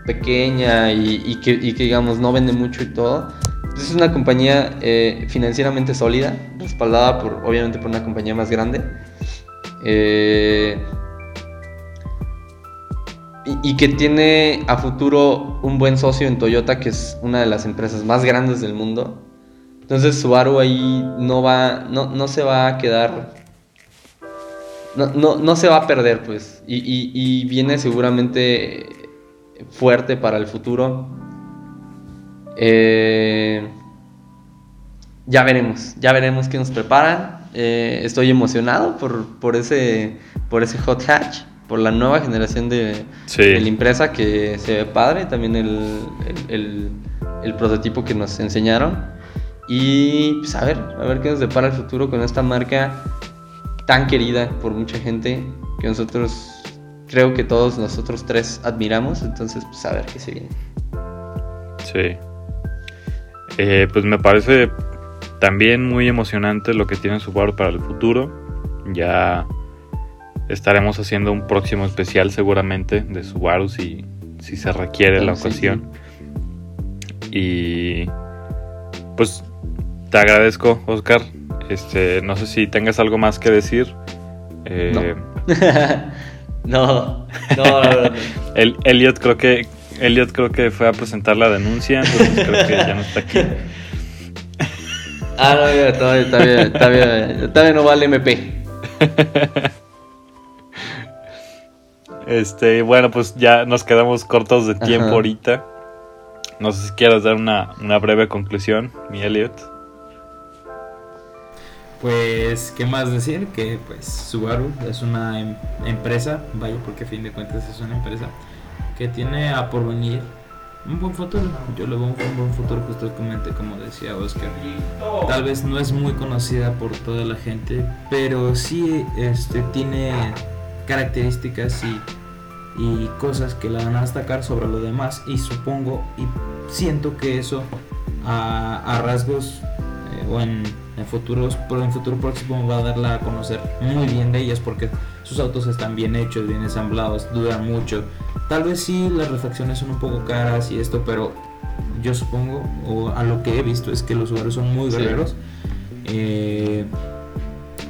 pequeña y, que, digamos, no vende mucho y todo. es una compañía eh, financieramente sólida, respaldada por, obviamente, por una compañía más grande. Eh, y, que tiene a futuro un buen socio en Toyota, que es una de las empresas más grandes del mundo. Entonces Subaru ahí no va, no, no se va a quedar, no, no, no se va a perder pues, y viene seguramente fuerte para el futuro. Eh, ya veremos, ya veremos qué nos preparan. Eh, estoy emocionado por, por, ese, por ese hot hatch, por la nueva generación de, Sí. de la impresa que se ve padre, también el, el- el- el prototipo que nos enseñaron. Y pues a ver, a ver qué nos depara el futuro con esta marca tan querida por mucha gente que nosotros, creo que todos nosotros tres admiramos. Entonces, pues a ver qué se viene. Sí. Eh, pues me parece también muy emocionante lo que tiene Subaru para el futuro. Ya estaremos haciendo un próximo especial seguramente de Subaru si, si se requiere la ocasión. Y pues te agradezco, Oscar. Este, no sé si tengas algo más que decir. Eh, no, no, no, no, no. el, Elliot creo que Elliot creo que fue a presentar la denuncia, entonces creo que ya no está aquí. Ah, no, ya, todavía, todavía, todavía, todavía no vale MP. Este, bueno, pues ya nos quedamos cortos de tiempo Ajá. ahorita. No sé si quieras dar una, una breve conclusión, mi Elliot. Pues, ¿qué más decir? Que pues Subaru es una em- empresa, vaya porque a fin de cuentas es una empresa que tiene a porvenir un buen futuro. Yo le veo un buen futuro justamente como decía Oscar. Tal vez no es muy conocida por toda la gente, pero sí este, tiene características y, y cosas que la van a destacar sobre lo demás y supongo y siento que eso a, a rasgos eh, o en, en futuros pero en futuro próximo va a darla a conocer muy bien de ellas porque sus autos están bien hechos, bien ensamblados, duran mucho. Tal vez sí las refacciones son un poco caras y esto, pero yo supongo, o a lo que he visto, es que los usuarios son muy Sí. guerreros. Eh,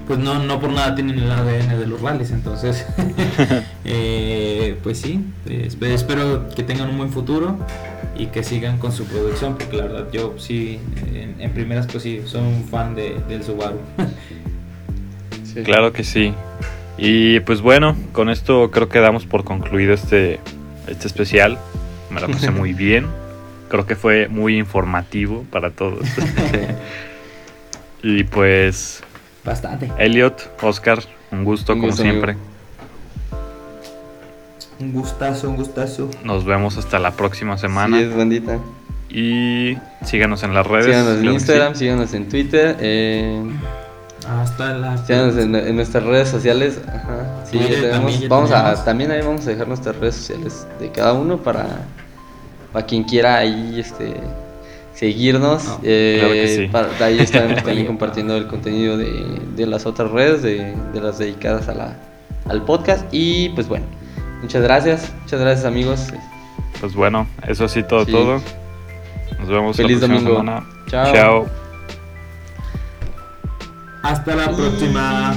pues no, no por nada tienen el ADN de los rallies, entonces, eh, pues sí, pues, espero que tengan un buen futuro y que sigan con su producción, porque la verdad yo sí, en, en primeras pues sí, soy un fan de, del Subaru. Sí. Claro que sí. Y pues bueno, con esto creo que damos por concluido este, este especial. Me la pasé muy bien. Creo que fue muy informativo para todos. y pues, Bastante. Elliot, Oscar, un gusto Un como gusto, siempre. amigo. Un gustazo, un gustazo. Nos vemos hasta la próxima semana. Sí, es bandita. Y síganos en las redes. Síganos en Instagram, sí. síganos en Twitter, eh, Hasta la síganos en, en nuestras redes sociales. Ajá. Sí, tenemos- ya vamos a, también ahí vamos a dejar nuestras redes sociales de cada uno para, para quien quiera ahí este seguirnos. No, eh, claro que sí. para- ahí estaremos también compartiendo el contenido de, de las otras redes, de, de las dedicadas a la, al podcast. Y pues bueno, muchas gracias, muchas gracias amigos. Pues bueno, eso sí todo, Sí. todo. Nos vemos Feliz la próxima domingo. semana. Chao. Chao. Hasta la próxima.